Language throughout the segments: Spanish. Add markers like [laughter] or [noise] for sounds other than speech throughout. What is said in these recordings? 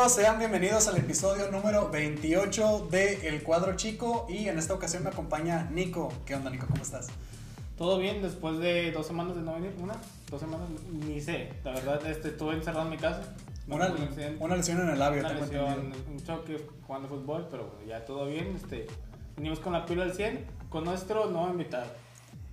amigos? Sean bienvenidos al episodio número 28 de El Cuadro Chico y en esta ocasión me acompaña Nico. ¿Qué onda Nico? ¿Cómo estás? Todo bien después de dos semanas de no venir, una, dos semanas, ni sé. La verdad, este, estuve encerrado en mi casa. Una, Un una lesión en el labio, una lesión, un choque jugando fútbol, pero bueno, ya todo bien. Este, venimos con la pila al 100 con nuestro nuevo invitado.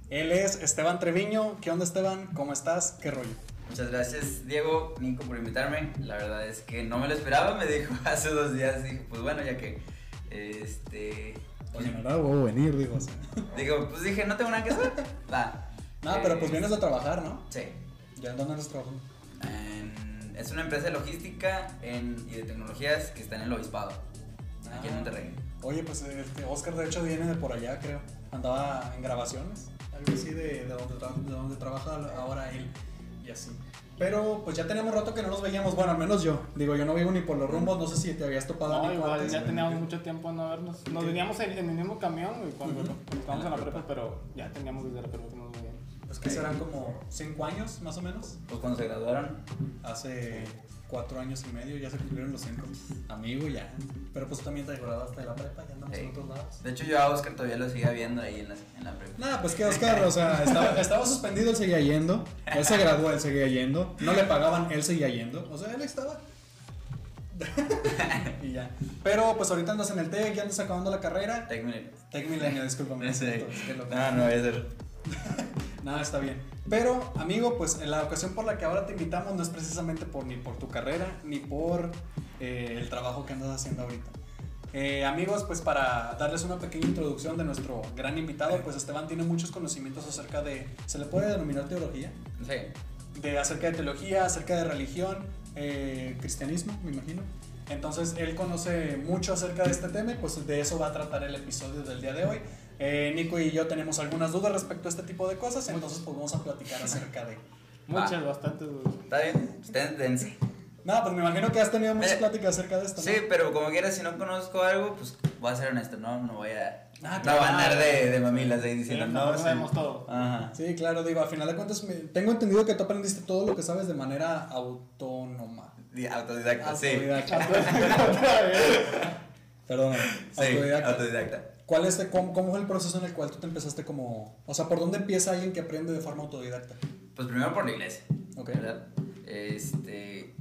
Él es Esteban Treviño. ¿Qué onda Esteban? ¿Cómo estás? ¿Qué rollo? Muchas gracias Diego, Nico por invitarme. La verdad es que no me lo esperaba, me dijo [laughs] hace dos días, dije, pues bueno, ya que este Oye, no era huevo venir, digo. digo, pues dije, no tengo nada que hacer. Va. No, pero Eh, pues vienes de trabajar, ¿no? Sí. ¿Ya dónde andas trabajando? En- es una empresa de logística en- y de tecnologías que está en el obispado, aquí en Ah. Monterrey. Oye, pues este, Oscar de hecho viene de por allá, creo. Andaba en grabaciones, algo así de, de, donde, tra- de donde trabaja ahora él y así. Pero pues ya teníamos rato que no nos veíamos, bueno, al menos yo. Digo, yo no vivo ni por los rumbos, no sé si te habías topado No, igual antes. ya teníamos mucho tiempo no vernos. Nos Ok. veníamos en, en el mismo camión güey, cuando Ujú. estábamos en la prepa, pero ya teníamos desde la prepa que nos veíamos. Pues que serán como cinco años, más o menos. Pues cuando se graduaron, Hace cuatro años y medio ya se cumplieron los cinco. Amigo ya. Pero pues tú también te graduaste de la prepa, ya andamos en Sí. otros lados. de hecho yo a Oscar todavía lo seguía viendo ahí en la, en la prepa. Nada, pues que Oscar, o sea, estaba, estaba suspendido, él seguía yendo. Él se graduó, él seguía yendo. No le pagaban, él seguía yendo. O sea, él estaba. [laughs] y ya. Pero pues ahorita andas en el TEC, ya andas acabando la carrera. Tec Milenio. Tec Milenio, discúlpame. Sí. entonces, loco. No, no voy a ser. Nada, está bien. Pero, amigo, pues en la ocasión por la que ahora te invitamos no es precisamente por ni por tu carrera ni por eh, el trabajo que andas haciendo ahorita. Eh, amigos, pues para darles una pequeña introducción de nuestro gran invitado, pues Esteban tiene muchos conocimientos acerca de, ¿se le puede denominar teología? Sí. De acerca de teología, acerca de religión, eh, cristianismo, me imagino. Entonces él conoce mucho acerca de este tema y pues de eso va a tratar el episodio del día de hoy. Eh, Nico y yo tenemos algunas dudas respecto a este tipo de cosas, entonces pues vamos a platicar acerca de... [laughs] Muchas, bastantes. güey. ¿Está bien? Ustedes dense. No, pues me imagino que has tenido muchas Eh, pláticas acerca de esto. ¿no? Sí, pero como quieras, si no conozco algo, pues voy a ser honesto, no, no voy a. Ah, no a andar de, de mamilas ahí Sí, diciendo, no, no, no sí". sabemos todo. Ajá. Sí, claro, digo, a final de cuentas me- tengo entendido que tú aprendiste todo lo que sabes de manera autónoma. Di- Autodidacta, sí. Autodidacta. [laughs] Perdón, Sí, autodidacta. autodidacta. ¿Cuál es, de- cómo, cómo fue el proceso en el cual tú te empezaste como... O sea, ¿por dónde empieza alguien que aprende de forma autodidacta? Pues primero por la iglesia. Ok. ¿Verdad? Este.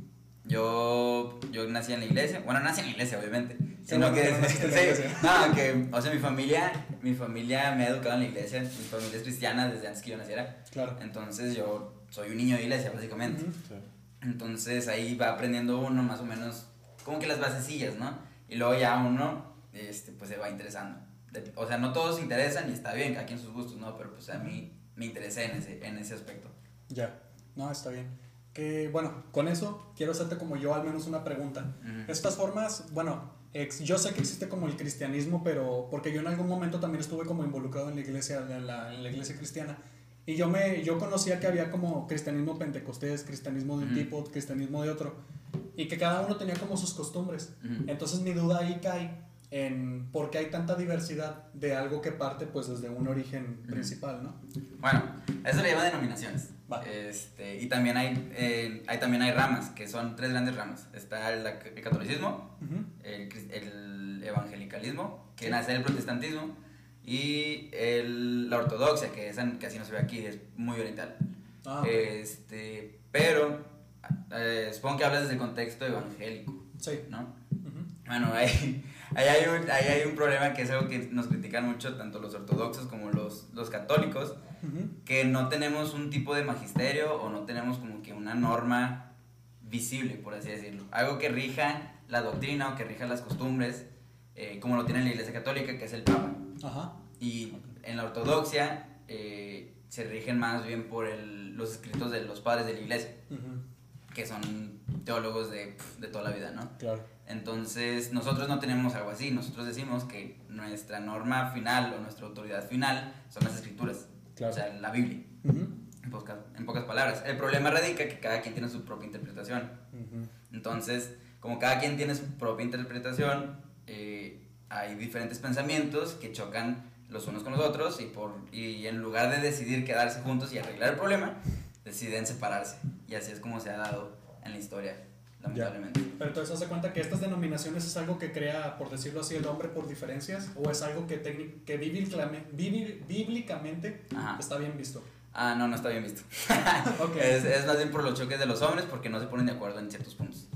Yo, yo nací en la iglesia. Bueno, nací en la iglesia, obviamente. Sino que. no [laughs] sí, no, que. O sea, mi familia. Mi familia me ha educado en la iglesia. Mi familia es cristiana desde antes que yo naciera. Claro. Entonces yo soy un niño de iglesia, básicamente. Ujú. Entonces ahí va aprendiendo uno más o menos como que las basecillas, ¿no? Y luego ya uno, este, pues se va interesando. O sea, no todos interesan y está bien, cada quien sus gustos, ¿no? Pero pues a mí me interesé en ese, en ese aspecto. Ya, no, está bien. Que bueno, con eso quiero hacerte como yo al menos una pregunta. Ujú. Estas formas, bueno, ex- yo sé que existe como el cristianismo, pero porque yo en algún momento también estuve como involucrado en la iglesia, en la, en la iglesia cristiana. Y yo me, yo conocía que había como cristianismo pentecostés, cristianismo de un tipo, cristianismo de otro, y que cada uno tenía como sus costumbres. Entonces mi duda ahí cae en por qué hay tanta diversidad de algo que parte pues desde un origen Ujú. principal, ¿no? Bueno, a eso le llaman denominaciones. Va. Este, y también hay, eh, hay, también hay ramas, que son tres grandes ramas. Está el, el catolicismo, Ujú. el, cris- el evangelicalismo, que Sí. nace del protestantismo, y el, la ortodoxia, que esa casi no se ve aquí, es muy oriental. Ah, ok. Este, pero eh, supongo que hablas desde el contexto evangélico, sí. ¿no? Ujú. Bueno, [laughs] ahí, ahí, hay un, ahí hay un problema que es algo que nos critican mucho tanto los ortodoxos como los, los católicos, Ujú. que no tenemos un tipo de magisterio o no tenemos como que una norma visible, por así decirlo. Algo que rija la doctrina o que rija las costumbres, eh, como lo tiene la Iglesia Católica, que es el Papa. Ajá. Y en la ortodoxia eh, se rigen más bien por el- los escritos de los padres de la Iglesia, Ujú. que son teólogos de, de toda la vida, ¿no? Claro. Entonces, nosotros no tenemos algo así. Nosotros decimos que nuestra norma final o nuestra autoridad final son las escrituras. Claro. O sea, la Biblia. En pocas, en pocas palabras. El problema radica que cada quien tiene su propia interpretación. Entonces, como cada quien tiene su propia interpretación, eh, hay diferentes pensamientos que chocan los unos con los otros y, por, y en lugar de decidir quedarse juntos y arreglar el problema, deciden separarse. Y así es como se ha dado en la historia lamentablemente. Pero entonces, ¿haz de cuenta que estas denominaciones es algo que crea, por decirlo así, el hombre por diferencias? ¿O es algo que, técnic- que bíblicamente, Ajá. está bien visto? Ah, no, no está bien visto. [laughs] Ok. Es, es más bien por los choques de los hombres porque no se ponen de acuerdo en ciertos puntos.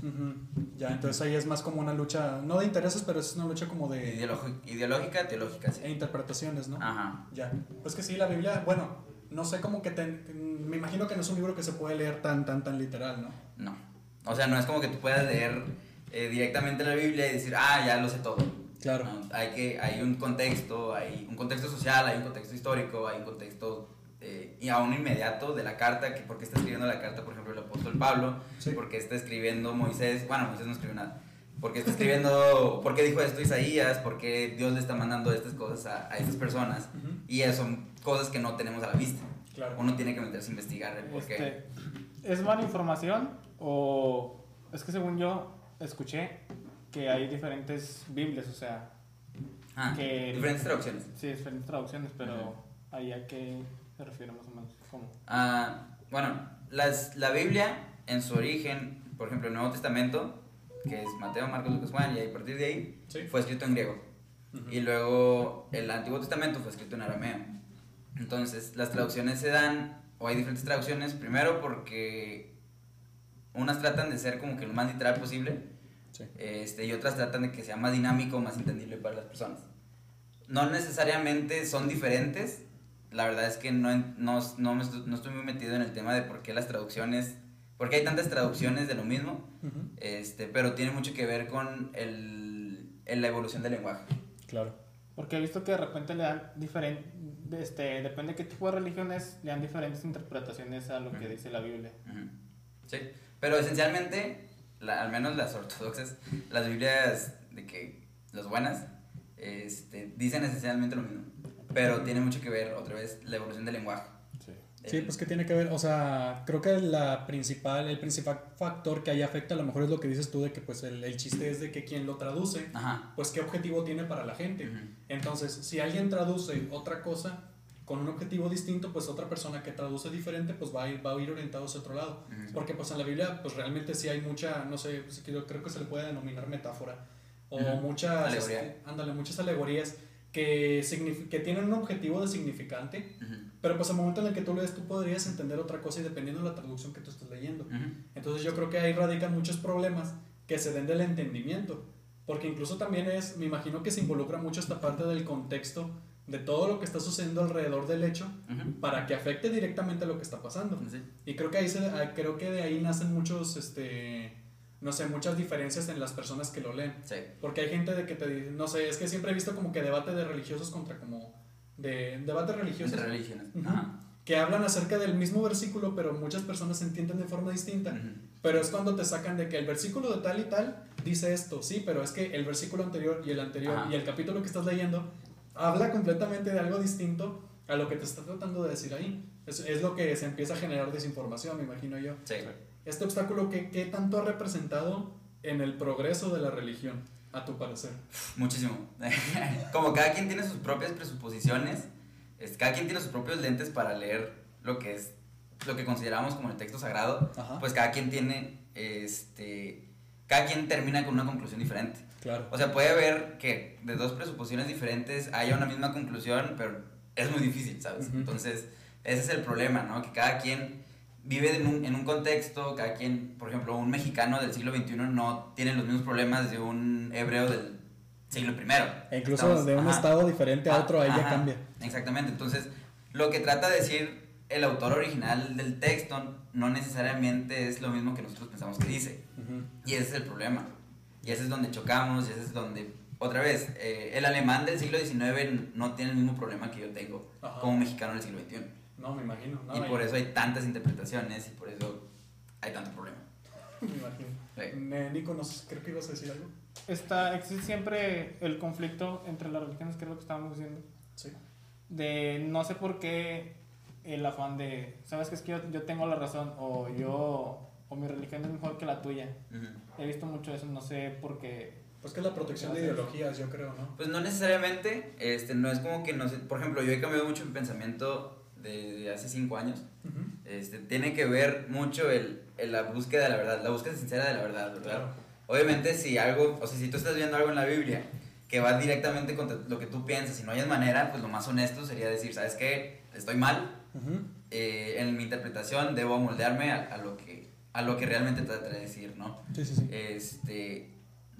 Ya, entonces ahí es más como una lucha, no de intereses, pero es una lucha como de Ideológi- ideológica, teológica, sí. e interpretaciones, ¿no? Ajá. Ya. Pues que sí, la Biblia, bueno, no sé cómo que te, me imagino que no es un libro que se puede leer tan, tan, tan literal, ¿no? No. O sea, no es como que tú puedas leer eh, directamente la Biblia y decir, ah, ya lo sé todo. Claro. No, hay, que, hay un contexto, hay un contexto social, hay un contexto histórico, hay un contexto eh, y aún inmediato de la carta, que por qué está escribiendo la carta, por ejemplo, el apóstol Pablo, Sí. por qué está escribiendo Moisés, bueno, Moisés no escribió nada, por qué está escribiendo, por qué dijo esto Isaías, por qué Dios le está mandando estas cosas a, a estas personas, y eso son cosas que no tenemos a la vista. Claro. Uno tiene que meterse a investigar el por qué. Este, ¿Es mala información o es que según yo escuché que hay diferentes Biblias, o sea, Ah, que- diferentes traducciones. sí, diferentes traducciones, pero ahí a qué se refiere más o menos? ¿Cómo? Ah, bueno, las, la Biblia en su origen, por ejemplo, el Nuevo Testamento, que es Mateo, Marcos, Lucas, Juan, y a partir de ahí Sí. fue escrito en griego. Y luego el Antiguo Testamento fue escrito en arameo. Entonces, las traducciones se dan, o hay diferentes traducciones, primero porque unas tratan de ser como que lo más literal posible, Sí. este, y otras tratan de que sea más dinámico, más entendible para las personas. No necesariamente son diferentes, la verdad es que no, no, no, me estu- no estoy muy metido en el tema de por qué las traducciones, por qué hay tantas traducciones de lo mismo, Ujú. este, pero tiene mucho que ver con el, el- la evolución del lenguaje. Claro. Porque he visto que de repente le dan diferente, este, depende de qué tipo de religión es, le dan diferentes interpretaciones a lo que Ujú. dice la Biblia. Ujú. Sí, pero esencialmente, la- al menos las ortodoxas, las Biblias de que las buenas, este, dicen esencialmente lo mismo, pero tiene mucho que ver otra vez la evolución del lenguaje. Sí. Sí, pues que tiene que ver, o sea, creo que la principal, el principal factor que ahí afecta a lo mejor es lo que dices tú de que pues el, el chiste es de que quien lo traduce, Ajá. pues qué objetivo tiene para la gente. Ujú. Entonces, si alguien traduce otra cosa con un objetivo distinto, pues otra persona que traduce diferente, pues va a ir, va a ir orientado hacia otro lado. Porque pues en la Biblia, pues realmente sí hay mucha, no sé, pues, yo creo que se le puede denominar metáfora. O muchas, este, ándale, muchas alegorías que, que tienen un objetivo de significante, pero pues al momento en el que tú lees, tú podrías entender otra cosa y dependiendo de la traducción que tú estés leyendo. Entonces yo creo que ahí radican muchos problemas que se den del entendimiento. Porque incluso también es, me imagino que se involucra mucho esta parte del contexto de todo lo que está sucediendo alrededor del hecho para que afecte directamente a lo que está pasando. Sí. Y creo que ahí se, ah, creo que de ahí nacen muchos, este, no sé, muchas diferencias en las personas que lo leen. Sí. Porque hay gente de que te dice, no sé, es que siempre he visto como que debate de religiosos contra como, de debate religiosos Entre religiones. Ajá. que hablan acerca del mismo versículo, pero muchas personas se entienden de forma distinta. Pero es cuando te sacan de que el versículo de tal y tal dice esto, sí, pero es que el versículo anterior y el anterior Ajá. y el capítulo que estás leyendo habla completamente de algo distinto a lo que te está tratando de decir ahí. Es, es lo que se empieza a generar desinformación, me imagino yo. Sí. Este obstáculo, ¿qué, qué tanto ha representado en el progreso de la religión, a tu parecer? Muchísimo. [laughs] Como cada quien tiene sus propias presuposiciones, es- cada quien tiene sus propios lentes para leer lo que es lo que consideramos como el texto sagrado, Ajá. pues cada quien tiene este cada quien termina con una conclusión diferente. Claro. O sea, puede haber que de dos presuposiciones diferentes haya una misma conclusión, pero es muy difícil, ¿sabes? Ujú. Entonces, ese es el problema, ¿no? Que cada quien vive en un, en un contexto, cada quien, por ejemplo, un mexicano del siglo XXI no tiene los mismos problemas de un hebreo del siglo I. E incluso Estamos- de un ajá. estado diferente a otro, ahí ya cambia. Exactamente, entonces lo que trata de decir el autor original del texto no necesariamente es lo mismo que nosotros pensamos que dice. Ujú. Y ese es el problema. Y ese es donde chocamos, y ese es donde, otra vez, eh, el alemán del siglo XIX no tiene el mismo problema que yo tengo Ajá. como mexicano del siglo XXI. No, me imagino. No, y por eso hay tantas interpretaciones y por eso hay tanto problema. [laughs] Me imagino. Sí. Nico, no sé, creo que ibas a decir algo. Está, existe siempre el conflicto entre las religiones, que es lo que estábamos diciendo. Sí. de no sé por qué el afán de, sabes que es que yo, yo tengo la razón o yo o mi religión es mejor que la tuya. He visto mucho eso, no sé por qué. Pues que es la protección de ideologías, yo creo, ¿no? Pues no necesariamente, este, no es como que no sé, por ejemplo, yo he cambiado mucho mi pensamiento desde hace cinco años. Ujú. Este, tiene que ver mucho el, el la búsqueda de la verdad, la búsqueda sincera de la verdad, ¿verdad? Obviamente si algo, o sea, si tú estás viendo algo en la Biblia que va directamente contra lo que tú piensas y no hay manera, pues lo más honesto sería decir, ¿sabes qué? Estoy mal, eh, en mi interpretación debo moldearme a, a, lo que, a lo que realmente trata de decir, ¿no? Sí, sí, sí. Este,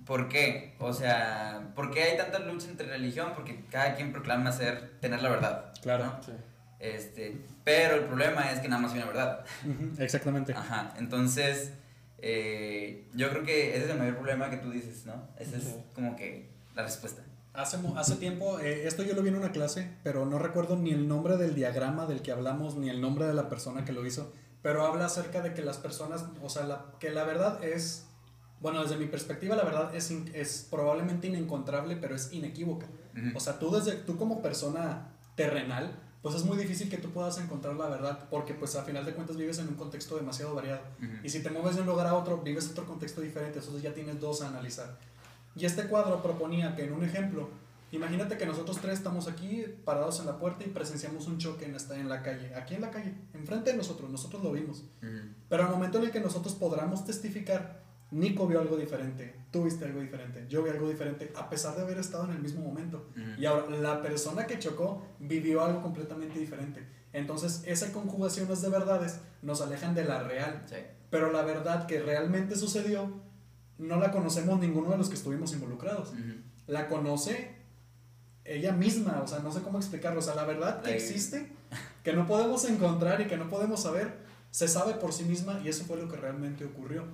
¿Por qué? O sea, ¿por qué hay tanta lucha entre religión? Porque cada quien proclama ser, tener la verdad. Claro. Sí. Este, pero el problema es que nada más hay una verdad. exactamente. Ajá, entonces eh, yo creo que ese es el mayor problema que tú dices, ¿no? Esa es como que la respuesta. Hace, hace tiempo, eh, esto yo lo vi en una clase, pero no recuerdo ni el nombre del diagrama del que hablamos, ni el nombre de la persona que lo hizo, pero habla acerca de que las personas, o sea, la, que la verdad es, bueno, desde mi perspectiva la verdad es, es probablemente inencontrable, pero es inequívoca. O sea, tú, desde, tú como persona terrenal, pues es muy difícil que tú puedas encontrar la verdad, porque pues a final de cuentas vives en un contexto demasiado variado. Y si te mueves de un lugar a otro, vives otro contexto diferente, entonces ya tienes dos a analizar. Y este cuadro proponía que en un ejemplo, imagínate que nosotros tres estamos aquí parados en la puerta y presenciamos un choque en, esta, en la calle, aquí en la calle, enfrente de nosotros, nosotros lo vimos. Pero al momento en el que nosotros podamos testificar, Nico vio algo diferente, tú viste algo diferente, yo vi algo diferente, a pesar de haber estado en el mismo momento. Y ahora, la persona que chocó vivió algo completamente diferente. Entonces, esa conjugación de verdades nos alejan de la real. Pero la verdad que realmente sucedió, no la conocemos ninguno de los que estuvimos involucrados. La conoce ella misma, o sea, no sé cómo explicarlo. O sea, la verdad que existe, que no podemos encontrar y que no podemos saber, se sabe por sí misma y eso fue lo que realmente ocurrió.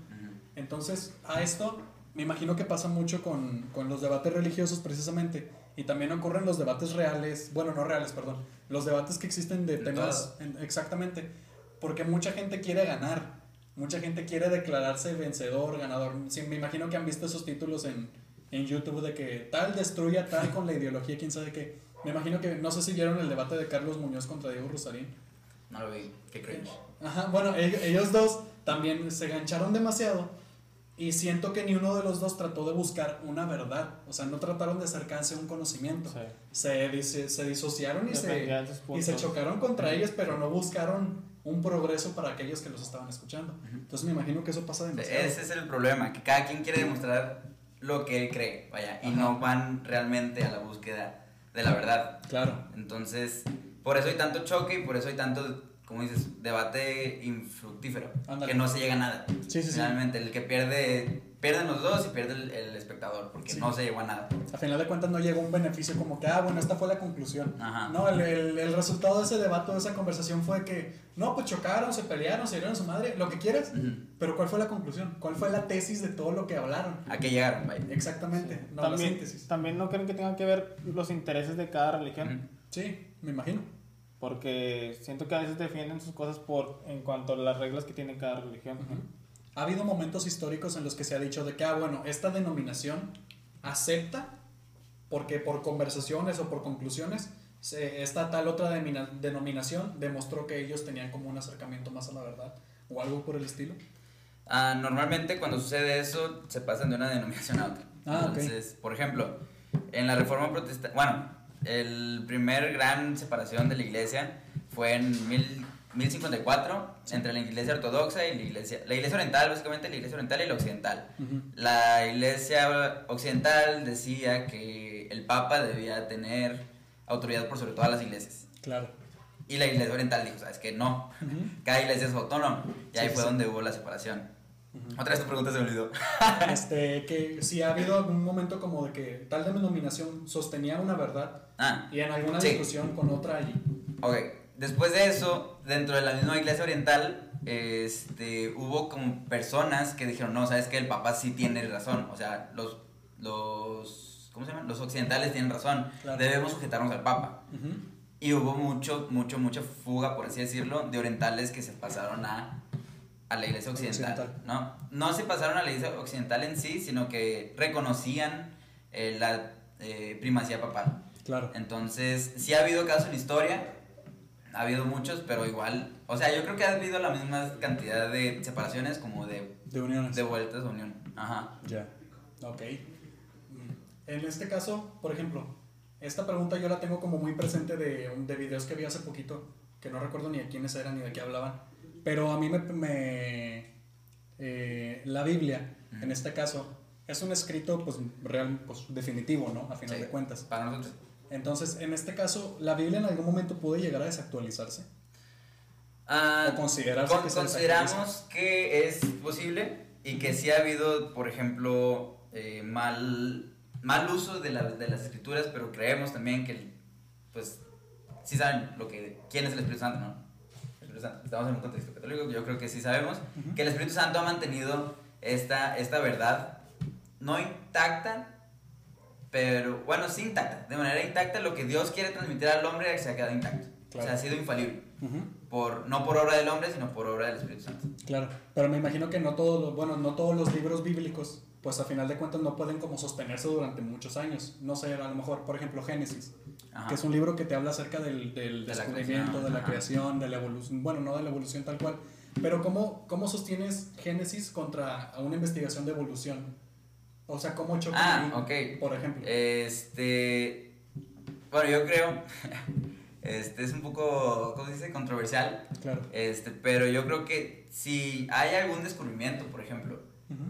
Entonces, a esto me imagino que pasa mucho con, con, los debates religiosos precisamente. Y también ocurren los debates reales, bueno, no reales, perdón, los debates que existen de temas, exactamente, porque mucha gente quiere ganar, mucha gente quiere declararse vencedor, ganador. Sí, me imagino que han visto esos títulos en, en YouTube de que tal destruya tal con la ideología, quién sabe qué. Me imagino que, no sé si vieron el debate de Carlos Muñoz contra Diego Rosarín. No lo vi, qué cringe. Ajá, bueno, ellos dos también se gancharon demasiado y siento que ni uno de los dos trató de buscar una verdad. O sea, no trataron de acercarse a un conocimiento. Se, se, disociaron y se, y se chocaron contra ellos, pero no buscaron un progreso para aquellos que los estaban escuchando. Entonces me imagino que eso pasa demasiado. Ese es el problema, que cada quien quiere demostrar lo que él cree, vaya, y no van realmente a la búsqueda de la verdad. Claro. Entonces, por eso hay tanto choque y por eso hay tanto como dices, debate infructífero, que no se llega a nada. Sí, sí, Realmente, el que pierde, pierden los dos y pierde el, espectador, porque no se llegó a nada. A final de cuentas no llegó un beneficio como que, ah, bueno, esta fue la conclusión. No, el, el, resultado de ese debate, de esa conversación fue que, no, pues chocaron, se pelearon, se dieron a su madre, lo que quieras, pero ¿cuál fue la conclusión? ¿Cuál fue la tesis de todo lo que hablaron? A qué llegaron, Exactamente, no también, la síntesis. También no creen que tengan que ver los intereses de cada religión. Sí, me imagino. Porque siento que a veces defienden sus cosas por en cuanto a las reglas que tiene cada religión. Ha habido momentos históricos en los que se ha dicho de que, ah, bueno, esta denominación acepta, porque por conversaciones o por conclusiones, esta tal otra denominación demostró que ellos tenían como un acercamiento más a la verdad o algo por el estilo. Ah, normalmente cuando sucede eso se pasan de una denominación a otra. Ah, Entonces, por ejemplo, en la reforma protestante, bueno, el primer gran separación de la iglesia fue en mil, 1054 entre la iglesia ortodoxa y la iglesia, la iglesia oriental, básicamente la iglesia oriental y la occidental. La iglesia occidental decía que el papa debía tener autoridad por sobre todas las iglesias. Claro. Y la iglesia oriental dijo, sabes que no, cada iglesia es autónoma. Y ahí fue donde hubo la separación. Otra vez tu pregunta se me olvidó. [laughs] este, que si ha habido algún momento como de que tal denominación sostenía una verdad ah, y en alguna discusión con otra allí. Ok, después de eso, dentro de la misma iglesia oriental, este, hubo como personas que dijeron, no, sabes que el papá sí tiene razón, o sea, los, los, ¿cómo se llaman? Los occidentales tienen razón, debemos sujetarnos al papa. Y hubo mucho, mucho, mucha fuga, por así decirlo, de orientales que se pasaron a a la iglesia occidental, ¿no? No se pasaron a la iglesia occidental en sí, sino que reconocían eh, la eh, primacía papal. Claro. Entonces, sí ha habido casos en historia, ha habido muchos, pero igual, o sea, yo creo que ha habido la misma cantidad de separaciones como de... De uniones. De vueltas de unión. Ajá. Ya. Ok. En este caso, por ejemplo, esta pregunta yo la tengo como muy presente de, de videos que vi hace poquito, que no recuerdo ni de quiénes eran ni de qué hablaban Pero a mí me... me eh, la Biblia, en este caso, es un escrito pues real, pues definitivo, ¿no? A final Sí, de cuentas. Para nosotros. Entonces, en este caso, ¿la Biblia en algún momento puede llegar a desactualizarse? Ah, ¿O considerarse con- que se consideramos que es posible y que sí ha habido, por ejemplo, eh, mal, mal uso de, la- de las escrituras, pero creemos también que, pues, sí saben lo que, quién es el Espíritu Santo, ¿no? Espíritu Santo. Estamos en un contexto católico, yo creo que sí sabemos Ujú. que el Espíritu Santo ha mantenido esta, esta verdad, no intacta, pero, bueno, sí intacta, de manera intacta, lo que Dios quiere transmitir al hombre se ha quedado intacto. O Claro. sea, ha sido infalible Ujú. por, no por obra del hombre, sino por obra del Espíritu Santo. Claro, pero me imagino que no todos los, bueno, no todos los libros bíblicos, pues a final de cuentas no pueden como sostenerse durante muchos años. No sé, a lo mejor, por ejemplo, Génesis, Ajá. que es un libro que te habla acerca del, del De la descubrimiento, de la creación, de la evolución, bueno, no de la evolución tal cual, pero ¿cómo, cómo sostienes Génesis contra una investigación de evolución? O sea, ¿cómo chocan Ah, ahí, por ejemplo? Este. Bueno, yo creo. [laughs] Este es un poco, ¿cómo se dice? Controversial. claro. Este, pero yo creo que si hay algún descubrimiento, por ejemplo,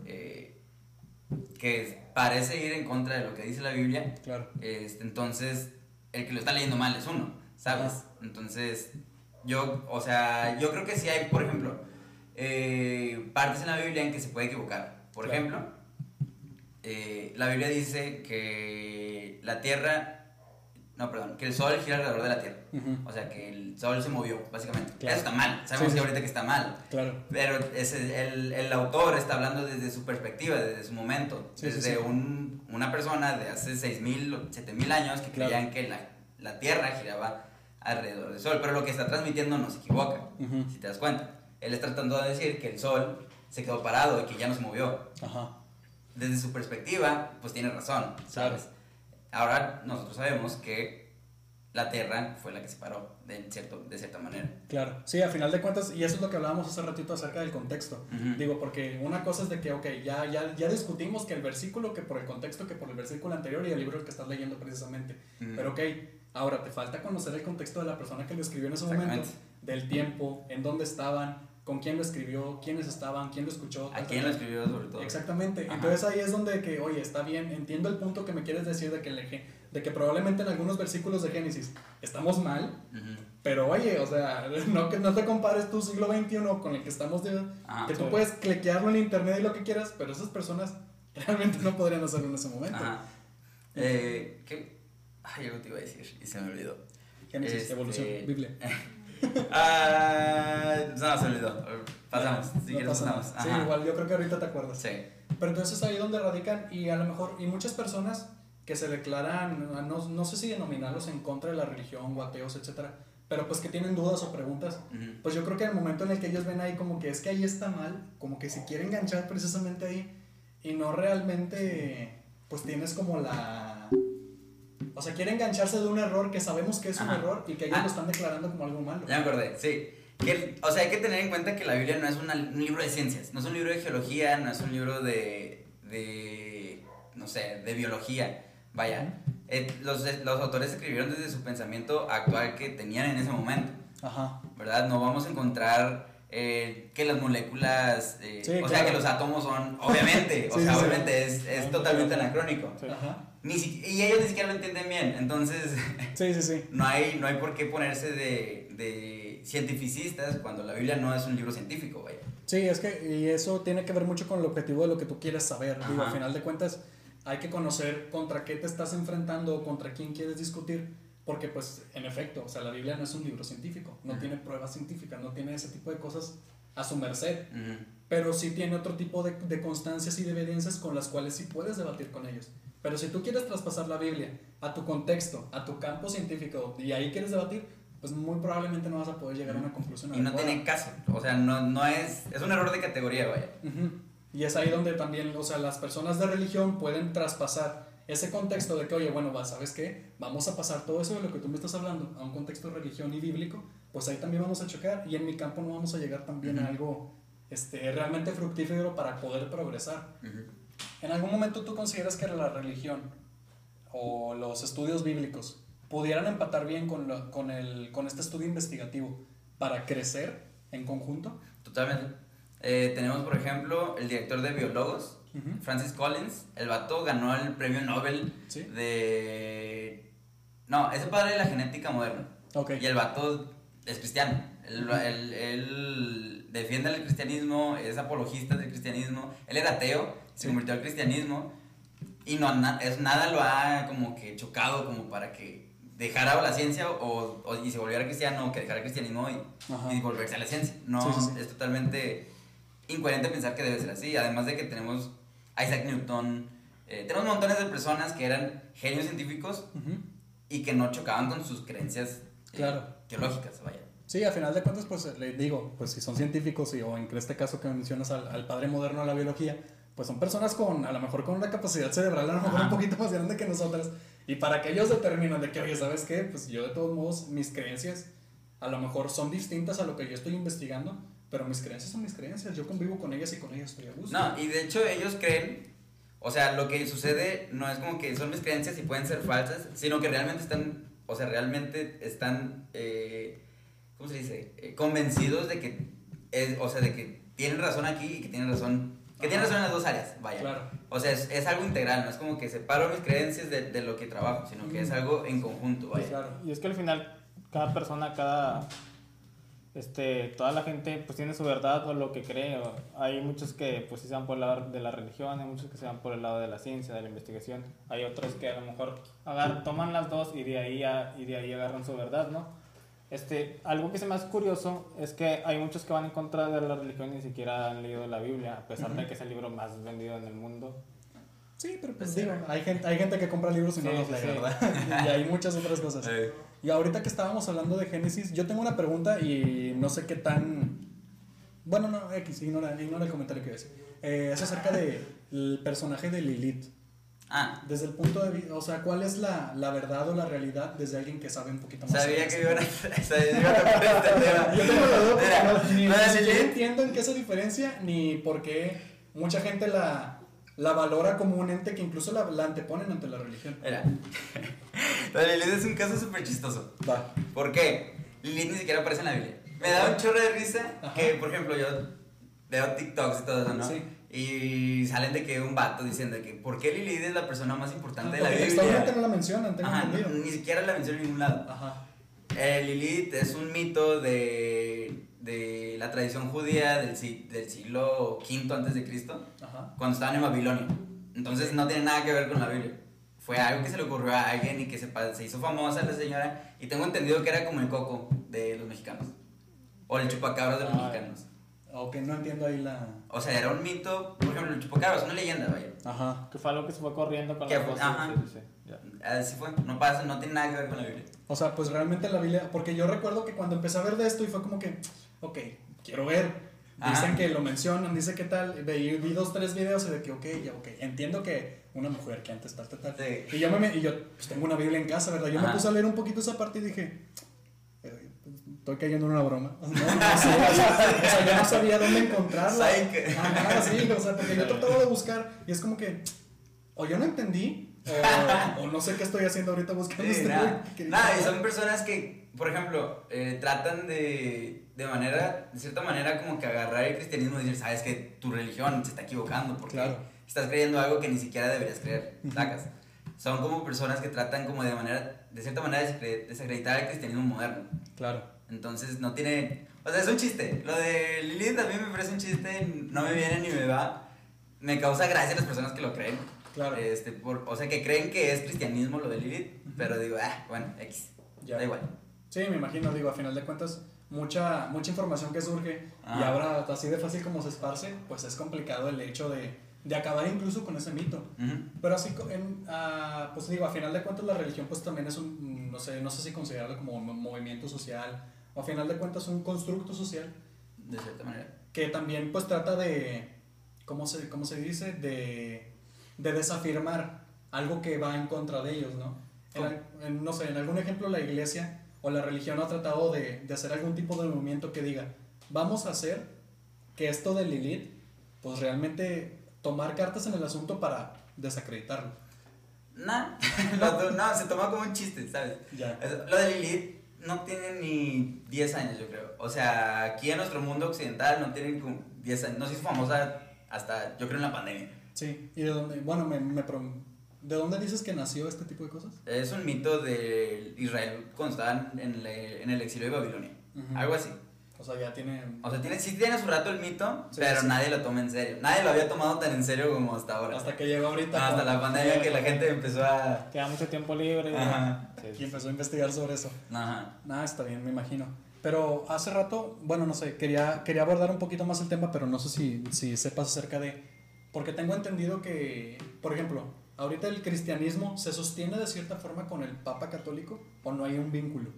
eh, que parece ir en contra de lo que dice la Biblia, Claro. este, entonces el que lo está leyendo mal es uno, ¿sabes? Entonces, yo, o sea, yo creo que si hay, por ejemplo, eh, partes en la Biblia en que se puede equivocar. Por Claro. ejemplo, eh, la Biblia dice que la Tierra, no, perdón, que el Sol gira alrededor de la Tierra. O sea, que el Sol se movió, básicamente. Claro. Eso está mal, sabemos Sí, sí. que ahorita que está mal. Claro. Pero ese, el, el autor está hablando desde su perspectiva, desde su momento, Sí, desde. Un, una persona de hace 6.000 o 7.000 años que Claro. creían que la, la Tierra giraba alrededor del Sol, pero lo que está transmitiendo no se equivoca, Ujú, si te das cuenta. Él está tratando de decir que el Sol se quedó parado y que ya no se movió. Ajá. Desde su perspectiva, pues tiene razón, ¿sabes? Ahora nosotros sabemos que la Tierra fue la que se paró de, cierto, de cierta manera. Claro, sí, a final de cuentas, y eso es lo que hablábamos hace ratito acerca del contexto. Ujú. Digo, porque una cosa es de que, ok, ya, ya, ya discutimos que el versículo, que por el contexto, que por el versículo anterior y el libro que estás leyendo precisamente. Ujú. Pero ok, ahora te falta conocer el contexto de la persona que lo escribió en ese momento, del tiempo, en dónde estaban, con quién lo escribió, quiénes estaban, quién lo escuchó. ¿A quién lo escribió sobre todo? Exactamente. Ajá. Entonces ahí es donde que, oye, está bien, entiendo el punto que me quieres decir de que, le- de que probablemente en algunos versículos de Génesis estamos mal, Ujú. pero oye, o sea, [laughs] no, que no te compares tu siglo XXI con el que estamos de... Ajá. que tú sí. puedes cliquearlo en internet y lo que quieras, pero esas personas [laughs] realmente no podrían hacerlo en ese momento. Ajá. Eh, ¿qué? Ay, algo te iba a decir y se me olvidó. Génesis, Este- evolución, Biblia. [laughs] Ah, no, se olvidó. Pasamos. Si no quieres, pasamos. Sí, igual yo creo que ahorita te acuerdas. Sí. Pero entonces ahí donde radican y a lo mejor, y muchas personas que se declaran, no, no sé si denominarlos en contra de la religión o ateos, etcétera, pero pues que tienen dudas o preguntas, pues yo creo que el momento en el que ellos ven ahí como que es que ahí está mal, como que se quiere enganchar precisamente ahí y no realmente, pues tienes como la... O sea, quiere engancharse de un error que sabemos que es un error y que ellos Ah. lo están declarando como algo malo. Ya me acordé, sí. Que, o sea, hay que tener en cuenta que la Biblia no es una- un libro de ciencias, no es un libro de geología, no es un libro de, de no sé, de biología. Vaya, eh, los, los autores escribieron desde su pensamiento actual que tenían en ese momento, Ajá. ¿verdad? No vamos a encontrar eh, que las moléculas, eh, Sí, o sea, que los átomos son, obviamente, [laughs] o Sí, sea, sí, sí. obviamente es, es totalmente anacrónico. Sí. Ajá. Ni si- y ellos ni siquiera lo entienden bien, entonces... Sí, sí, sí. [laughs] No hay, no hay por qué ponerse de, de cientificistas cuando la Biblia no es un libro científico, vaya. Sí, es que y eso tiene que ver mucho con el objetivo de lo que tú quieres saber. Digo, al final de cuentas, hay que conocer contra qué te estás enfrentando o contra quién quieres discutir, porque pues, en efecto, o sea, la Biblia no es un libro científico, no tiene pruebas científicas, no tiene ese tipo de cosas a su merced, pero sí tiene otro tipo de, de constancias y de evidencias con las cuales sí puedes debatir con ellos. Pero si tú quieres traspasar la Biblia a tu contexto, a tu campo científico, y ahí quieres debatir, pues muy probablemente no vas a poder llegar a una conclusión Y no adecuada. tiene caso, o sea, no, no es, es un error de categoría, vaya. Ujú. Y es ahí donde también, o sea, las personas de religión pueden traspasar ese contexto de que, oye, bueno, va, ¿sabes qué? Vamos a pasar todo eso de lo que tú me estás hablando a un contexto de religión y bíblico, pues ahí también vamos a chocar y en mi campo no vamos a llegar también a Ujú. algo este, realmente fructífero para poder progresar. Ujú. ¿En algún momento tú consideras que la religión o los estudios bíblicos pudieran empatar bien con, lo- con, el, con este estudio investigativo para crecer en conjunto. Totalmente. Eh, tenemos, por ejemplo, el director de Biólogos, Ujú. Francis Collins. El vato ganó el premio Nobel Sí. de... No, es el padre de la genética moderna. Ok. Y el vato es cristiano. Él, él- él defiende el cristianismo, es apologista del cristianismo. Él era ateo, se convirtió al cristianismo. Y no, na- es, nada lo ha como que chocado como para que dejara la ciencia o, o- y se volviera cristiano o que dejara el cristianismo y, y volverse a la ciencia. No, Sí, sí, sí. es totalmente incoherente pensar que debe ser así. Además de que tenemos a Isaac Newton, eh, tenemos montones de personas que eran genios científicos Ujú. y que no chocaban con sus creencias eh, Claro. teológicas, vaya. Sí, a final de cuentas, pues le digo, pues si son científicos y, o en este caso que mencionas al, al padre moderno de la biología, pues son personas con, a lo mejor con una capacidad cerebral a lo mejor Ajá. un poquito más grande que nosotras. Y para que ellos determinen de que, oye, ¿sabes qué? Pues yo de todos modos, mis creencias a lo mejor son distintas a lo que yo estoy investigando, pero mis creencias son mis creencias, yo convivo con ellas y con ellas estoy a gusto. No, y de hecho ellos creen, o sea, lo que sucede no es como que son mis creencias y pueden ser falsas, sino que realmente están, o sea, realmente están, eh, ¿cómo se dice? Eh, convencidos de que, es, o sea, de que tienen razón aquí y que tienen razón, que tienen Ajá. razón en las dos áreas, vaya. Claro. O sea, es, es algo integral, no es como que separo mis creencias de, de lo que trabajo, sino que es Mm. algo en conjunto, vaya. Claro. Y es que al final, cada persona, cada. Este, toda la gente pues tiene su verdad o lo que cree. o- hay muchos que pues sí se van por el lado de la religión, hay muchos que se van por el lado de la ciencia, de la investigación. Hay otros que a lo mejor agar- toman las dos y de ahí a- y de ahí agarran su verdad, ¿no? Este, algo que se me hace curioso es que hay muchos que van en contra de la religión y ni siquiera han leído la Biblia, a pesar de que es el libro más vendido en el mundo. Sí, pero pues digo, hay gente, hay gente que compra libros y no los lee, sí. ¿verdad? [laughs] y hay muchas otras cosas. Eh, Y ahorita que estábamos hablando de Génesis, yo tengo una pregunta y no sé qué tan... Bueno, no, X, ignora, ignora el comentario que ves. Eh, es acerca del personaje de Lilith. Ah, Desde el punto de vista, o sea, ¿cuál es la, la verdad o la realidad desde alguien que sabe un poquito más? sabía que iban a, [laughs] [laughs] sabía tocar este tema. Yo tengo la duda porque Mira, no- ni, ni entiendo en qué se diferencia ni por qué mucha gente la, la valora como un ente que incluso la, la anteponen ante la religión. Mira, [laughs] la Lilith es un caso súper chistoso. Va. ¿Por qué? Lilith ni siquiera aparece en la Biblia. Me da un chorro de risa Ajá. que, por ejemplo, yo veo TikToks y todo eso, ¿no? Sí. Y salen de que un vato diciendo que ¿por qué Lilith es la persona más importante de la textualmente no Biblia? la mencionan, tengo Ajá, entendido. ni siquiera la menciona en ningún lado. Ajá. Eh, Lilith es un mito de, de la tradición judía del, del siglo V antes de Cristo, cuando estaban en Babilonia. Entonces no tiene nada que ver con la Biblia. Fue algo que se le ocurrió a alguien y que se, se hizo famosa la señora. Y tengo entendido que era como el coco de los mexicanos. O el chupacabras de los Ah. mexicanos. Ok, no entiendo ahí la. O sea, era un mito, por ejemplo, el chupacabras, una leyenda, vaya. Ajá. Que fue algo que se fue corriendo con Que las fue- cosas. ajá. sí, sí, sí. Así fue, no pasa, no tiene nada que ver con la Biblia. O sea, pues realmente la Biblia. Porque yo recuerdo que cuando empecé a ver de esto y fue como que, ok, quiero ver. Dicen Ajá. que lo mencionan, dice que tal. Vi, vi dos, tres videos y de que, ok, ya, ok. Entiendo que una mujer que antes tal, tal, tal. Sí. Y yo, me, y yo pues, tengo una Biblia en casa, ¿verdad? Yo me Ajá. puse a leer un poquito esa parte y dije, "Eh, estoy cayendo en una broma. No, no sé, o sea, o sea, yo no sabía dónde encontrarla. Ajá, sí, o sea, porque yo trataba de buscar y es como que, o yo no entendí, o, o no sé qué estoy haciendo ahorita buscando Sí, este nada, nada, y son personas que, por ejemplo, eh, tratan de, de manera, de cierta manera, como que agarrar el cristianismo y decir, sabes que tu religión se está equivocando porque Claro. estás creyendo algo que ni siquiera deberías creer, sacas. Son como personas que tratan como de manera, de cierta manera, desacre- desacreditar el cristianismo moderno. Claro. Entonces no tiene, o sea, es un chiste. Lo de Lilith a mí me parece un chiste, no me viene ni me va. Me causa gracia las personas que lo creen. Claro. Este, por, o sea, que creen que es cristianismo lo de Lilith, pero digo, ah, bueno, X. Ya. Da igual. Sí, me imagino, digo, a final de cuentas, mucha, mucha información que surge y Ah. ahora así de fácil como se esparce, pues es complicado el hecho de, de acabar incluso con ese mito. Ujú. Pero así, en, ah, pues digo, a final de cuentas la religión pues también es un, no sé, no sé si considerarlo como un movimiento social, a final de cuentas un constructo social De cierta manera. que también pues trata de, ¿cómo se, cómo se dice? De, de desafirmar algo que va en contra de ellos, ¿no? En en, no sé, en algún ejemplo la iglesia o la religión ha tratado de, de hacer algún tipo de movimiento que diga, vamos a hacer que esto de Lilith, pues realmente tomar cartas en el asunto para desacreditarlo. Nah, [laughs] no, se toma como un chiste, ¿sabes? Ya. Lo de Lilith no tienen ni 10 años, yo creo. O sea, aquí en nuestro mundo occidental no tienen como 10 años. No se hizo famosa hasta, yo creo, en la pandemia. Sí, y de dónde, bueno, me, me ¿de dónde dices que nació este tipo de cosas? Es un mito de Israel cuando estaban en, en el exilio de Babilonia. Algo así. O sea, ya tiene... O sea, tiene, sí tiene su rato el mito, Sí, pero sí. nadie lo toma en serio. Nadie lo había tomado tan en serio como hasta ahora. Hasta que llegó ahorita. hasta con- la pandemia que la gente empezó a... Queda mucho tiempo libre. Ajá. Sí, Y empezó a investigar sobre eso. Ajá. Nada, está bien, me imagino. Pero hace rato, bueno, no sé, quería, quería abordar un poquito más el tema, pero no sé si, si sepas acerca de... Porque tengo entendido que, por ejemplo, ahorita el cristianismo se sostiene de cierta forma con el Papa Católico o no hay un vínculo.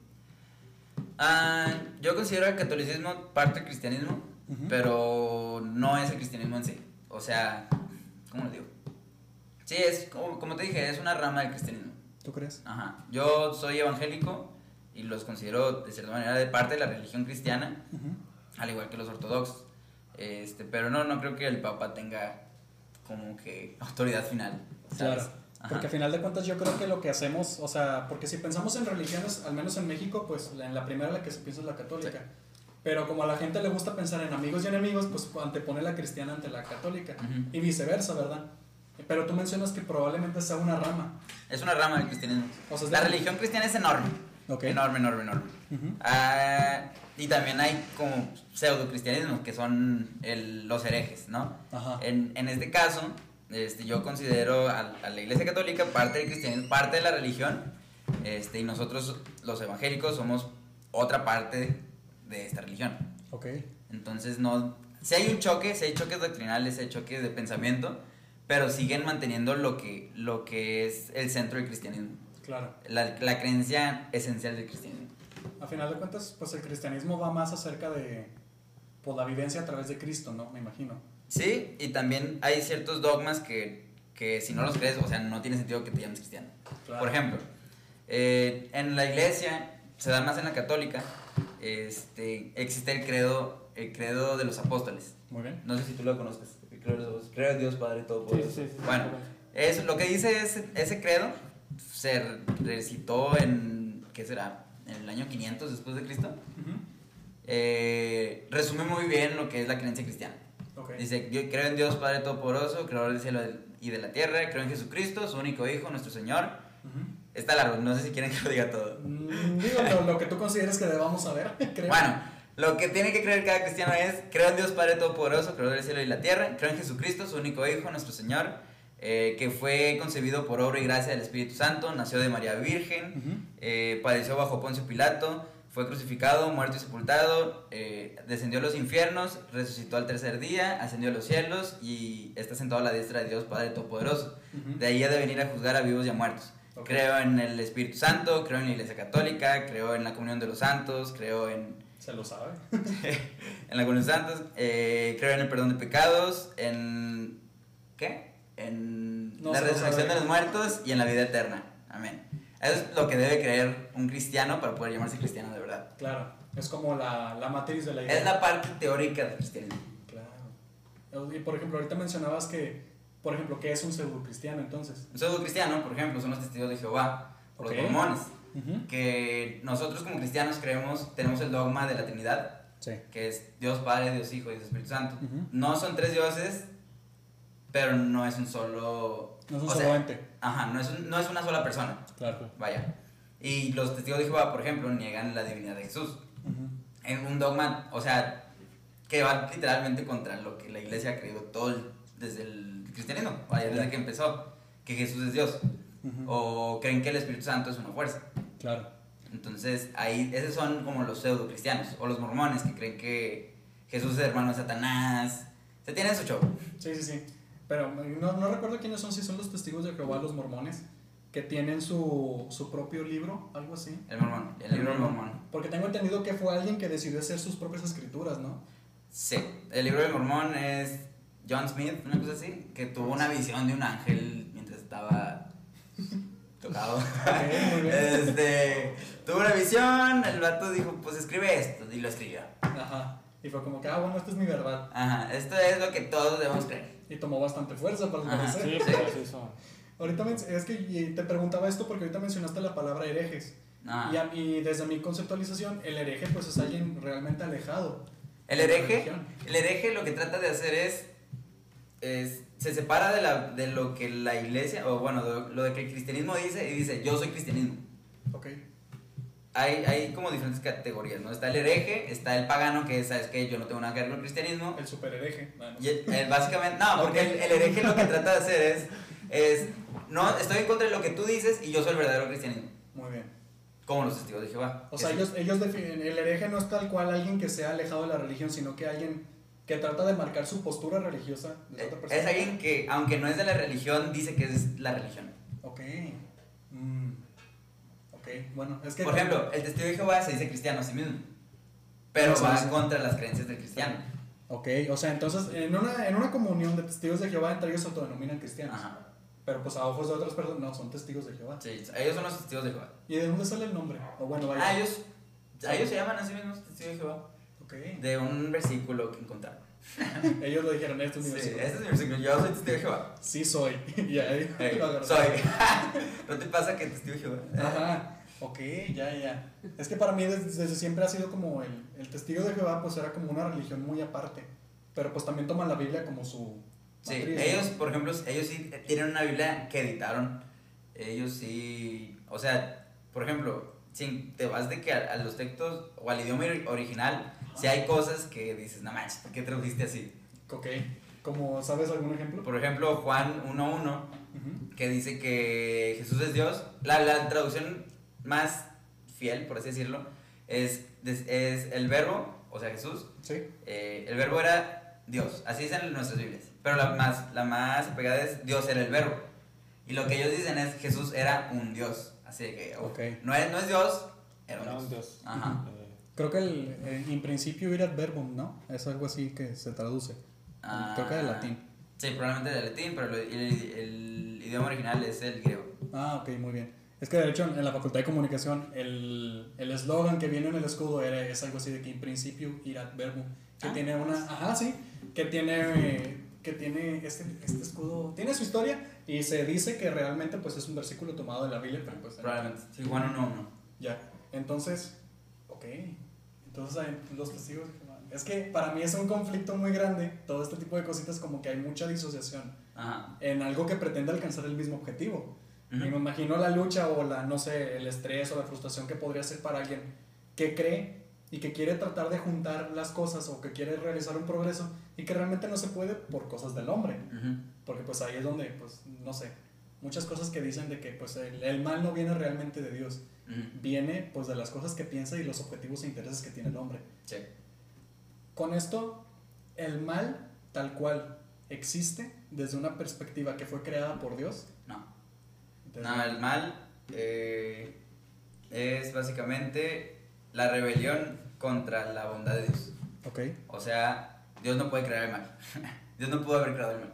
Ah, yo considero el catolicismo parte del cristianismo, Ujú. pero no es el cristianismo en sí. O sea, ¿cómo lo digo? Sí, es como, como te dije, es una rama del cristianismo. ¿Tú crees? Ajá. Yo soy evangélico y los considero de cierta manera de parte de la religión cristiana, Ujú. al igual que los ortodoxos. Este, pero no, no creo que el Papa tenga como que autoridad final. ¿sabes? Claro. Ajá. Porque a final de cuentas yo creo que lo que hacemos, o sea, porque si pensamos en religiones, al menos en México, pues en la primera la que se piensa es la católica. Pero como a la gente le gusta pensar en amigos y enemigos, pues antepone la cristiana ante la católica. Ujú. Y viceversa, ¿verdad? Pero tú mencionas que probablemente sea una rama. Es una rama del cristianismo. O sea, la de- religión cristiana es enorme. Ok. Enorme, enorme, enorme. Ujú. Ah, y también hay como pseudo cristianismos que son el- los herejes, ¿no? Ajá. En, en este caso, este, yo considero a, a la Iglesia Católica parte del cristianismo, parte de la religión, este, y nosotros los evangélicos somos otra parte de esta religión. Ok. Entonces, no, si hay un choque, si hay choques doctrinales, si hay choques de pensamiento, pero siguen manteniendo lo que, lo que es el centro del cristianismo, Claro. la, la creencia esencial del cristianismo. A final de cuentas, pues el cristianismo va más acerca de pues, la vivencia a través de Cristo, ¿no? Me imagino. Sí, y también hay ciertos dogmas que, que si no los crees, o sea, no tiene sentido que te llames cristiano. Claro. Por ejemplo, eh, en la iglesia, se da más en la católica, este, existe el credo, el credo de los apóstoles. Muy bien. No sé si tú lo conozcas. creo en Dios Padre Todopoderoso. sí, sí, sí. Bueno, eso, lo que dice ese, ese credo se recitó en, ¿qué será? En el año 500 después de Cristo. Eh, resume muy bien lo que es la creencia cristiana. Dice, yo creo en Dios Padre Todopoderoso, creador del cielo y de la tierra, creo en Jesucristo, su único Hijo, nuestro Señor. Está largo, no sé si quieren que lo diga todo. Mm, Digo, lo, lo que tú consideres que debamos saber, creo. Bueno, lo que tiene que creer cada cristiano es, creo en Dios Padre Todopoderoso, creador del cielo y la tierra, creo en Jesucristo, su único Hijo, nuestro Señor, eh, que fue concebido por obra y gracia del Espíritu Santo, nació de María Virgen, eh, padeció bajo Poncio Pilato, fue crucificado, muerto y sepultado, eh, descendió a los infiernos, resucitó al tercer día, ascendió a los cielos y está sentado a la diestra de Dios Padre Todopoderoso. De ahí ha de venir a juzgar a vivos y a muertos. Creo en el Espíritu Santo, creo en la Iglesia Católica, creo en la comunión de los santos, creo en, Se lo sabe. [laughs] en la comunión de los santos, eh, creo en el perdón de pecados, en... ¿qué? En No la lo resurrección de los muertos y en la vida eterna. Amén. Es lo que debe creer un cristiano para poder llamarse cristiano de verdad. Claro. Es como la, la matriz de la idea. Es la parte teórica del cristianismo. Claro. Y por ejemplo, ahorita mencionabas que, por ejemplo, que es un pseudo cristiano entonces. Un pseudo cristiano, por ejemplo, son los testigos de Jehová, o los mormones, que nosotros como cristianos creemos, tenemos el dogma de la Trinidad, Sí. que es Dios Padre, Dios Hijo y Dios Espíritu Santo. No son tres dioses, pero no es un solo... No es un solo sea, ente. Ajá, no es, un- no es una sola persona, Claro. vaya. Y los testigos de Jehová, por ejemplo, niegan la divinidad de Jesús. Ujú. En un dogma, o sea, que va literalmente contra lo que la iglesia ha creído todo el- desde el cristianismo, vaya, desde que empezó, que Jesús es Dios. O creen que el Espíritu Santo es una fuerza. Claro. Entonces, ahí, esos son como los pseudo cristianos, o los mormones, que creen que Jesús es hermano de Satanás. Se tienen su show. Sí, sí, sí. Pero no, no recuerdo quiénes son, si son los testigos de Jehová, los mormones, que tienen su, su propio libro, algo así. El mormón, el libro del mormón. Porque tengo entendido que fue alguien que decidió hacer sus propias escrituras, ¿no? Sí, el libro del mormón es John Smith, una cosa así, que tuvo una visión de un ángel mientras estaba [laughs] tocado. Ok, muy bien. Este, tuvo una visión, el vato dijo, pues escribe esto, y lo escribió. Ajá. Y fue como que, ah, bueno, esta es mi verdad. Ajá, esto es lo que todos debemos creer. Y tomó bastante fuerza para Ajá, parecer. Sí, Sí. pues así son. Ahorita es que te preguntaba esto porque ahorita mencionaste la palabra herejes. Ah. Y, a- y desde mi conceptualización, el hereje pues es alguien realmente alejado. El hereje, el hereje lo que trata de hacer es, es- se separa de, la, de lo que la iglesia, o bueno, de lo de que el cristianismo dice y dice, yo soy cristianismo. Ok. Hay, hay como diferentes categorías, ¿no? Está el hereje, está el pagano, que sabes que yo no tengo nada que ver con el cristianismo. El super hereje. Bueno. Y el- el básicamente, no, porque el, el hereje lo que trata de hacer es, es, no, estoy en contra de lo que tú dices y yo soy el verdadero cristianismo. Muy bien. Como los testigos de Jehová. O sea, ellos, ellos definen, el hereje no es tal cual alguien que sea alejado de la religión, sino que alguien que trata de marcar su postura religiosa de otra persona. Es alguien que, aunque no es de la religión, dice que es la religión. Ok. Mm. Bueno, es que... Por ejemplo, el testigo de Jehová se dice cristiano a sí mismo, pero Sí, va sí. contra las creencias del cristiano. Ok, o sea, entonces en una, en una comunión de testigos de Jehová, entre ellos se autodenominan cristianos. Ajá. Pero pues a ojos de otras personas, no, son testigos de Jehová. Sí, ellos son los testigos de Jehová. ¿Y de dónde sale el nombre? O bueno, vaya. Ah, ellos, ellos se llaman a sí mismos testigos de Jehová. Ok. De un versículo que encontraron. [laughs] Ellos lo dijeron, este es mi Sí, versículo. este es mi versículo. Yo soy testigo de Jehová. Sí soy. [laughs] y ahí Ey, lo agarró. soy. [laughs] ¿No te pasa que testigo de Jehová? Ajá. Ok, ya, ya. Es que para mí desde, desde siempre ha sido como el, el testigo de Jehová, pues era como una religión muy aparte. Pero pues también toman la Biblia como su... Sí, matriz, ¿no? ellos, por ejemplo, ellos sí tienen una Biblia que editaron. Ellos sí, o sea, por ejemplo, si te vas de que a, a los textos o al idioma ori- original, si hay cosas que dices, no manches, ¿por qué tradujiste así? Ok. Como, ¿sabes algún ejemplo? Por ejemplo, Juan 1.1, Ujú. que dice que Jesús es Dios. La, la traducción más fiel, por así decirlo, es, es el verbo, o sea, Jesús. Sí. Eh, el verbo era Dios, así dicen en nuestras Biblias. Pero la más, la más pegada es Dios era el verbo. Y lo que ellos dicen es Jesús era un Dios. Así que Ok. no, es, no es Dios, era un Era Dios. un dios. Ajá. Creo que el, eh, in principio ir ad verbum, ¿no? Es algo así que se traduce. Ah, Creo que de latín. Sí, probablemente de latín, pero el, el- el idioma original es el griego. Ah, ok, muy bien. Es que de hecho en la Facultad de Comunicación el el eslogan que viene en el escudo era, es algo así de que in principio ir ad verbum. Que Ah, tiene una... Ajá, sí. Que tiene... eh, que tiene este, este escudo... Tiene su historia y se dice que realmente pues es un versículo tomado de la Biblia, pero pues... Sí, Juan 1.1. Ya. Entonces... Ok. Entonces hay los testigos. Es que para mí es un conflicto muy grande. Todo este tipo de cositas como que hay mucha disociación Ajá. en algo que pretende alcanzar el mismo objetivo. Ujú. Y me imagino la lucha o la, no sé, el estrés o la frustración que podría ser para alguien que cree y que quiere tratar de juntar las cosas o que quiere realizar un progreso y que realmente no se puede por cosas del hombre. Ujú. Porque pues ahí es donde, pues, no sé, muchas cosas que dicen de que pues el, el mal no viene realmente de Dios, Ujú. viene pues de las cosas que piensa y los objetivos e intereses que tiene el hombre. Sí. Con esto, el mal tal cual existe desde una perspectiva que fue creada por Dios. No. El mal eh, es básicamente la rebelión contra la bondad de Dios. Ok. O sea, Dios no puede crear el mal. [laughs] Dios no pudo haber creado el mal.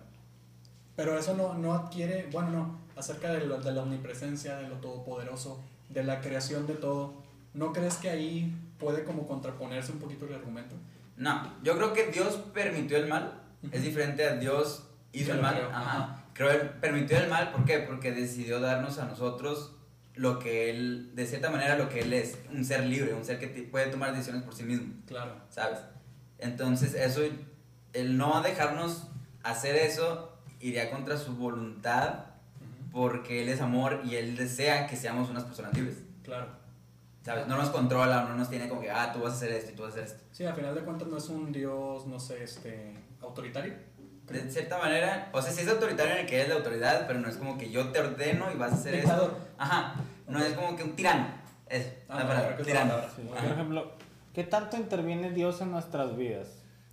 Pero eso no, no adquiere, bueno, no, acerca de, lo- de la omnipresencia, de lo todopoderoso, de la creación de todo. ¿No crees que ahí puede como contraponerse un poquito el argumento? No, yo creo que Dios permitió el mal. Es diferente a Dios hizo el mal. Ajá. Creo él permitió el mal, ¿por qué? Porque decidió darnos a nosotros lo que él, de cierta manera, lo que él es, un ser libre, un ser que puede tomar decisiones por sí mismo, Claro. ¿sabes? Entonces, eso, el no dejarnos hacer eso, iría contra su voluntad, porque él es amor y él desea que seamos unas personas libres, Claro. ¿sabes? No nos controla, no nos tiene como que, ah, tú vas a hacer esto y tú vas a hacer esto. Sí, a final de cuentas no es un dios, no sé, este, autoritario. De cierta manera, o sea, sí es autoritario en el que es la autoridad, pero no es como que yo te ordeno y vas a hacer eso. Ajá, no es como que un tirano. Eso, Ah, la palabra, es tirano. palabra. sí. Por ejemplo, ¿qué tanto interviene Dios en nuestras vidas?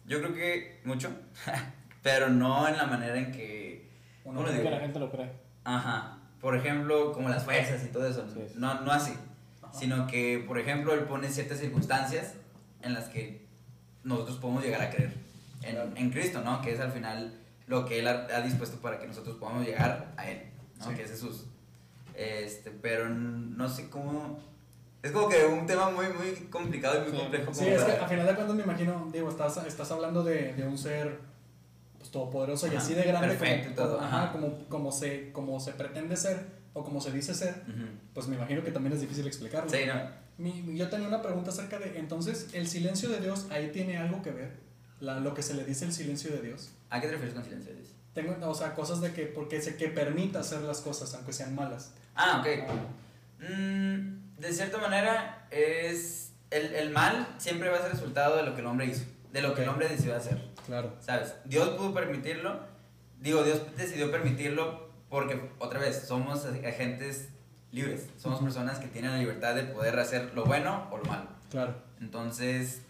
Yo creo que mucho, [laughs] pero no en la manera en que. Uno ¿Cómo le Que digo? la gente lo cree. Ajá, por ejemplo, como las fuerzas y todo eso. Sí, sí. No, no así, Ajá. sino que, por ejemplo, él pone ciertas circunstancias en las que nosotros podemos llegar a creer. En, en Cristo, ¿no? Que es al final lo que Él ha, ha dispuesto para que nosotros podamos llegar a Él, ¿no? Sí. Que es Jesús. Este, pero no sé cómo... Es como que un tema muy, muy complicado y muy Sí, complejo. Sí, es que para- a final de cuentas me imagino, digo, estás, estás hablando de, de un ser pues, todopoderoso y Ajá, así de grande perfecto y como, todo, ajá, ajá. como, como, se, como se pretende ser, o como se dice ser, Ujú. pues me imagino que también es difícil explicarlo. Sí, no. Mi- yo tenía una pregunta acerca de, entonces, ¿el silencio de Dios ahí tiene algo que ver? La- lo que se le dice el silencio de Dios. ¿A qué te refieres con silencio? Luis? Tengo, o sea, cosas de que, porque se que permita hacer las cosas, aunque sean malas. Ah, ok. Mm, de cierta manera, es. El, el mal siempre va a ser resultado de lo que el hombre hizo, de lo que el hombre decidió hacer. Claro. ¿Sabes? Dios pudo permitirlo. Digo, Dios decidió permitirlo porque, otra vez, somos agentes libres. Somos personas que tienen la libertad de poder hacer lo bueno o lo malo. Claro. Entonces,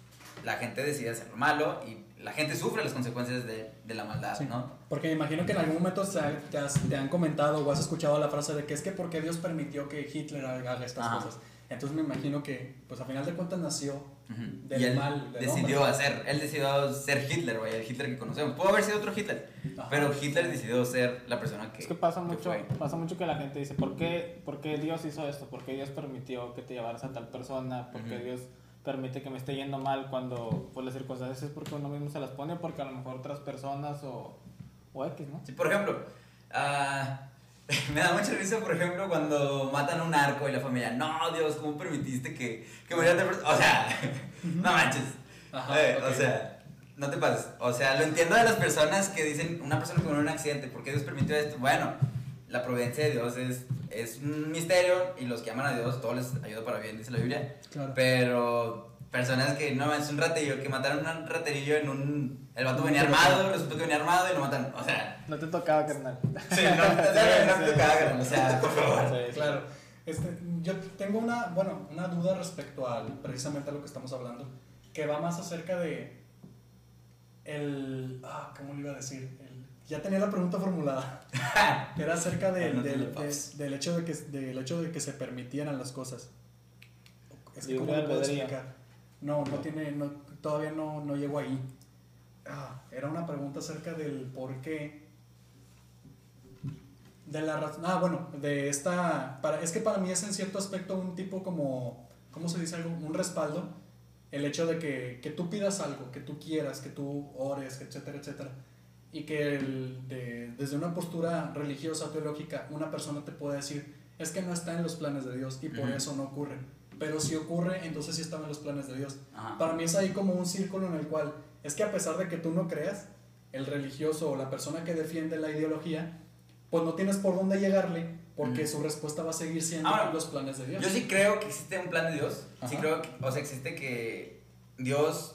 la gente decide hacer lo malo y la gente sufre las consecuencias de, de la maldad, Sí. ¿no? Porque me imagino que en algún momento te, ha- te has- te han comentado o has escuchado la frase de que es que porque Dios permitió que Hitler haga estas Ajá. cosas. Entonces me imagino que, pues a final de cuentas nació. Del y él mal, del decidió hombre. hacer, él decidió ser Hitler, vaya, el Hitler que conocemos. Pudo haber sido otro Hitler, Ajá. pero Hitler decidió ser la persona que. Es que pasa que mucho, fue. pasa mucho que la gente dice, ¿por qué, ¿por qué Dios hizo esto? ¿Por qué Dios permitió que te llevaras a tal persona? ¿Por qué Ujú. Dios permite que me esté yendo mal cuando pues, las circunstancias es porque uno mismo se las pone? Porque a lo mejor otras personas o, o X, ¿no? Sí, por ejemplo, ah, [laughs] me da mucha risa, por ejemplo, cuando matan a un arco y la familia, no, Dios, ¿cómo permitiste que, que muriera? O sea, [laughs] no manches. Ajá, Eh. O sea, no te pases. O sea, lo entiendo de las personas que dicen, una persona que murió en un accidente, ¿por qué Dios permitió esto? Bueno, la providencia de Dios es, es un misterio y los que aman a Dios, todo les ayuda para bien, dice la Biblia. Claro. Pero personas que no, es un raterillo, que mataron a un raterillo en un... El vato venía armado, resultó que venía armado y lo mataron. O sea, No te tocaba, carnal. sí, no, no, no, no te cagan, o sea, por favor. Sí, sí. Claro. Este, yo tengo una, bueno, una duda respecto al precisamente a lo que estamos hablando, que va más acerca de el, ah, ¿cómo le iba a decir? Ya tenía la pregunta formulada. [laughs] Era acerca del- No del, de- del hecho de que del hecho de que se permitieran las cosas. Es que cómo lo puedo explicar. No, no tiene, no, todavía no, no llego ahí. Ah, era una pregunta acerca del por qué de la razón. Ah, bueno, de esta. Para, es que para mí es en cierto aspecto un tipo como. ¿Cómo se dice algo? Un respaldo. El hecho de que, que tú pidas algo, que tú quieras, que tú ores, etcétera, etcétera. Y que el- de- desde una postura religiosa, teológica, una persona te puede decir: es que no está en los planes de Dios y por Ujú. eso no ocurre. Pero si ocurre, entonces sí estaba en los planes de Dios. Ajá. Para mí es ahí como un círculo en el cual es que a pesar de que tú no creas, el religioso o la persona que defiende la ideología, pues no tienes por dónde llegarle porque Mm. su respuesta va a seguir siendo Ahora, los planes de Dios. Yo sí creo que existe un plan de Dios. Sí Ajá. creo que, o sea, existe que Dios,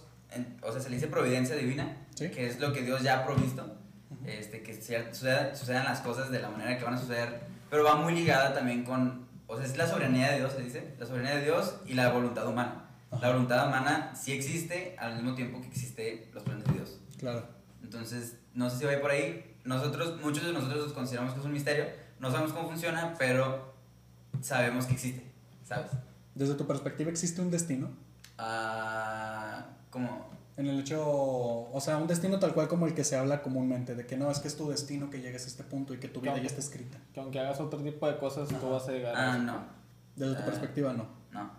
o sea, se le dice providencia divina, Sí. que es lo que Dios ya ha provisto, Ujú. este, que sucedan, sucedan las cosas de la manera que van a suceder, pero va muy ligada también con, o sea, es la soberanía de Dios, se dice, la soberanía de Dios y la voluntad humana. La voluntad humana sí existe al mismo tiempo que existe los planes de Dios. Claro. Entonces, no sé si va por ahí. Nosotros, muchos de nosotros consideramos que es un misterio. No sabemos cómo funciona, pero sabemos que existe, ¿sabes? Desde tu perspectiva, ¿existe un destino? Ah, como... En el hecho, o sea, un destino tal cual como el que se habla comúnmente, de que no, es que es tu destino que llegues a este punto y que tu vida Claro. ya está escrita. Que aunque hagas otro tipo de cosas, tú vas a llegar a Ah, eso. no, Desde tu Ah. perspectiva, no. no.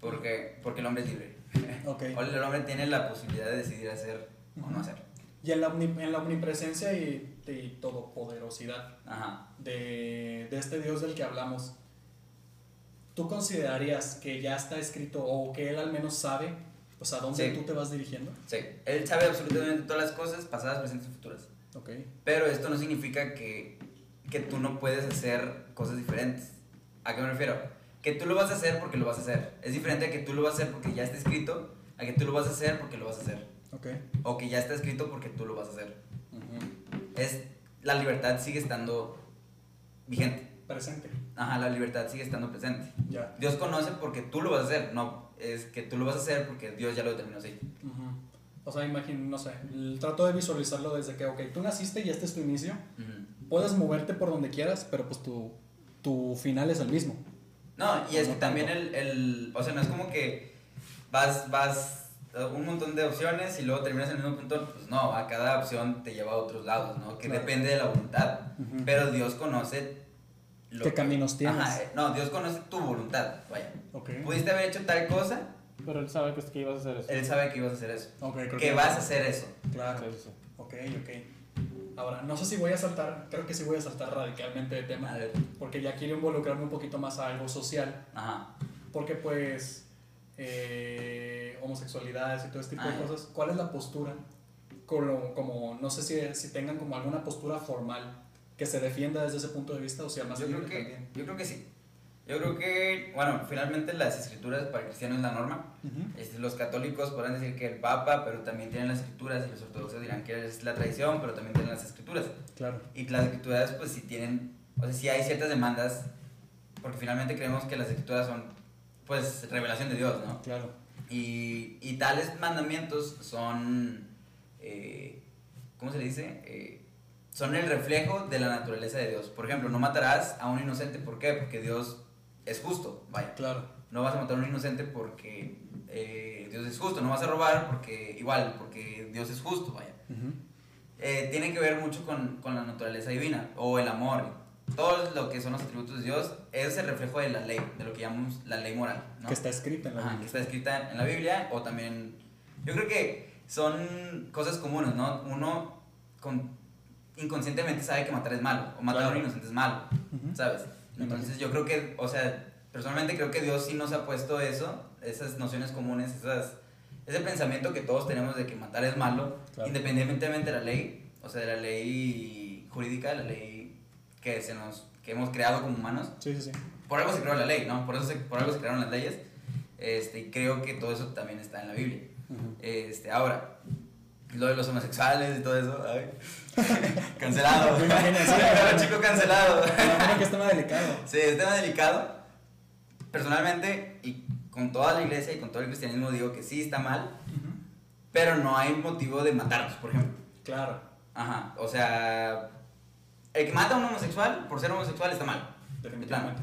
Porque, porque el hombre es libre. [laughs] Ok. O El hombre tiene la posibilidad de decidir hacer o no hacer. Y en la, en la omnipresencia y, y todopoderosidad Ajá. de, de este Dios del que hablamos, ¿tú considerarías que ya está escrito o que Él al menos sabe pues, a dónde Sí. tú te vas dirigiendo? Sí, él sabe absolutamente todas las cosas, pasadas, presentes y futuras. Ok. Pero esto no significa que, que tú no puedes hacer cosas diferentes. ¿A qué me refiero? Que tú lo vas a hacer porque lo vas a hacer. Es diferente a que tú lo vas a hacer porque ya está escrito, a que tú lo vas a hacer porque lo vas a hacer. Ok. O que ya está escrito porque tú lo vas a hacer. Ujú. Es, la libertad sigue estando vigente. Presente. Ajá, la libertad sigue estando presente. Ya. Dios conoce porque tú lo vas a hacer, no es que tú lo vas a hacer porque Dios ya lo determinó así. Ujú. O sea, imagino, no sé, trato de visualizarlo desde que, ok, tú naciste y este es tu inicio, puedes moverte por donde quieras, pero pues tu, tu final es el mismo. No, y es que también el, el, o sea, no es como que vas, vas a un montón de opciones y luego terminas en el mismo punto, pues no, a cada opción te lleva a otros lados, ¿no? Que Claro. depende de la voluntad, pero Dios conoce... lo ¿Qué que- caminos tienes? Ajá, eh, no, Dios conoce tu voluntad, vaya. Ok. Pudiste haber hecho tal cosa, Pero él sabe que, es que ibas a hacer eso. Él sabe que ibas a hacer eso, Ok, creo que vas a hacer eso. Claro. Sí, sí. Ok, ok. Ahora, no sé si voy a saltar, creo que sí voy a saltar radicalmente de tema, porque ya quiero involucrarme un poquito más a algo social, Ajá. porque pues eh, homosexualidades y todo este tipo Ah, de ya. cosas, ¿cuál es la postura? Como, como no sé si, si tengan como alguna postura formal que se defienda desde ese punto de vista o sea más Yo creo, libre que, también. yo creo que sí. Yo creo que, bueno, finalmente las escrituras para cristianos es la norma. Ujú. Este, los católicos podrán decir que el Papa, pero también tienen las escrituras, y los ortodoxos dirán que es la tradición, pero también tienen las escrituras. Claro. Y las escrituras, pues sí tienen, o sea, sí hay ciertas demandas, porque finalmente creemos que las escrituras son, pues, revelación de Dios, ¿no? Claro. Y, y tales mandamientos son, eh, ¿cómo se le dice? Eh, son el reflejo de la naturaleza de Dios. Por ejemplo, no matarás a un inocente, ¿por qué? Porque Dios es justo, vaya. Claro. No vas a matar a un inocente porque eh, Dios es justo. No vas a robar porque, igual, porque Dios es justo, vaya. Eh, tiene que ver mucho con, con la naturaleza divina, o el amor. Todo lo que son los atributos de Dios es el reflejo de la ley, de lo que llamamos la ley moral, ¿no? Que está escrita en la Ajá, que Biblia. está escrita en la Biblia o también yo creo que son cosas comunes, ¿no? Uno con, inconscientemente sabe que matar es malo o matar a Claro. un inocente es malo, Ujú. ¿sabes? Me Entonces yo creo que, o sea, personalmente creo que Dios sí nos ha puesto eso, esas nociones comunes, esas, ese pensamiento que todos tenemos de que matar es malo, Claro. independientemente de la ley, o sea, de la ley jurídica, de la ley que, se nos, que hemos creado como humanos Sí, sí, sí. por algo se creó la ley, ¿no? Por, eso se, por algo se crearon las leyes. Este, y creo que todo eso también está en la Biblia. Ujú. Este, ahora, lo de los homosexuales y todo eso, ay, [laughs] cancelado. Me imagino, sí. [laughs] Era chico cancelado. Me imagino que es tema delicado. Sí, es tema delicado. Personalmente, y con toda la iglesia y con todo el cristianismo, digo que sí está mal, pero no hay motivo de matarlos, por ejemplo. Claro. Ajá, o sea, el que mata a un homosexual por ser homosexual está mal. Definitivamente.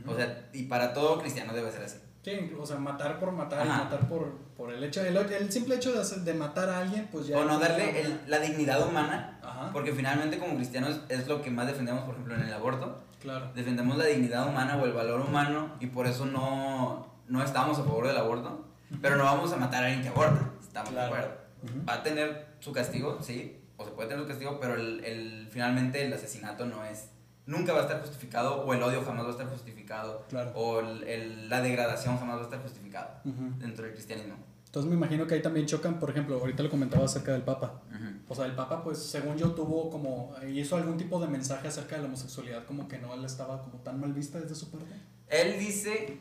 Ujú. O sea, y para todo cristiano debe ser así. Sí, o sea, matar por matar y matar por, por el hecho, el, el simple hecho de, hacer- de matar a alguien, pues ya... O no darle el- la dignidad humana, Ajá, porque finalmente como cristianos es lo que más defendemos, por ejemplo, en el aborto. claro. Defendemos la dignidad humana o el valor humano y por eso no, no estamos a favor del aborto, pero no vamos a matar a alguien que aborta, estamos Claro. de acuerdo. Va a tener su castigo, sí, o se puede tener su castigo, pero el, el- finalmente el asesinato no es, nunca va a estar justificado, o el odio jamás va a estar justificado, Claro. o el- el- la degradación jamás va a estar justificado dentro del cristianismo. Entonces me imagino que ahí también chocan, por ejemplo, ahorita lo comentaba acerca del Papa. Ujú. O sea, el Papa, pues, según yo, tuvo como, hizo algún tipo de mensaje acerca de la homosexualidad, como que no él estaba como tan mal vista desde su parte. Él dice,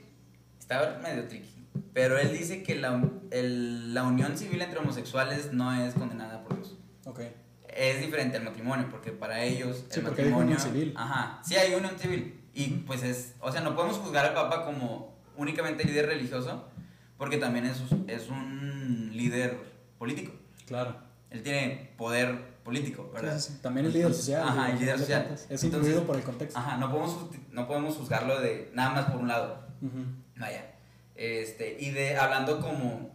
estaba medio tricky, pero él dice que la, el- la unión civil entre homosexuales no es condenada por Dios. Es diferente al matrimonio, porque para ellos Sí, el porque matrimonio... unión civil. Ajá, sí hay unión civil. Y pues es, o sea, no podemos juzgar al Papa como únicamente líder religioso, porque también es, es un líder político. Claro. Él tiene poder político, ¿verdad? Sí. También el líder social. Ajá, el líder social. cuentas. Es Entonces- influido por el contexto. Ajá, no podemos, no podemos juzgarlo de nada más por un lado. Ujú. Vaya. Este, y de hablando como,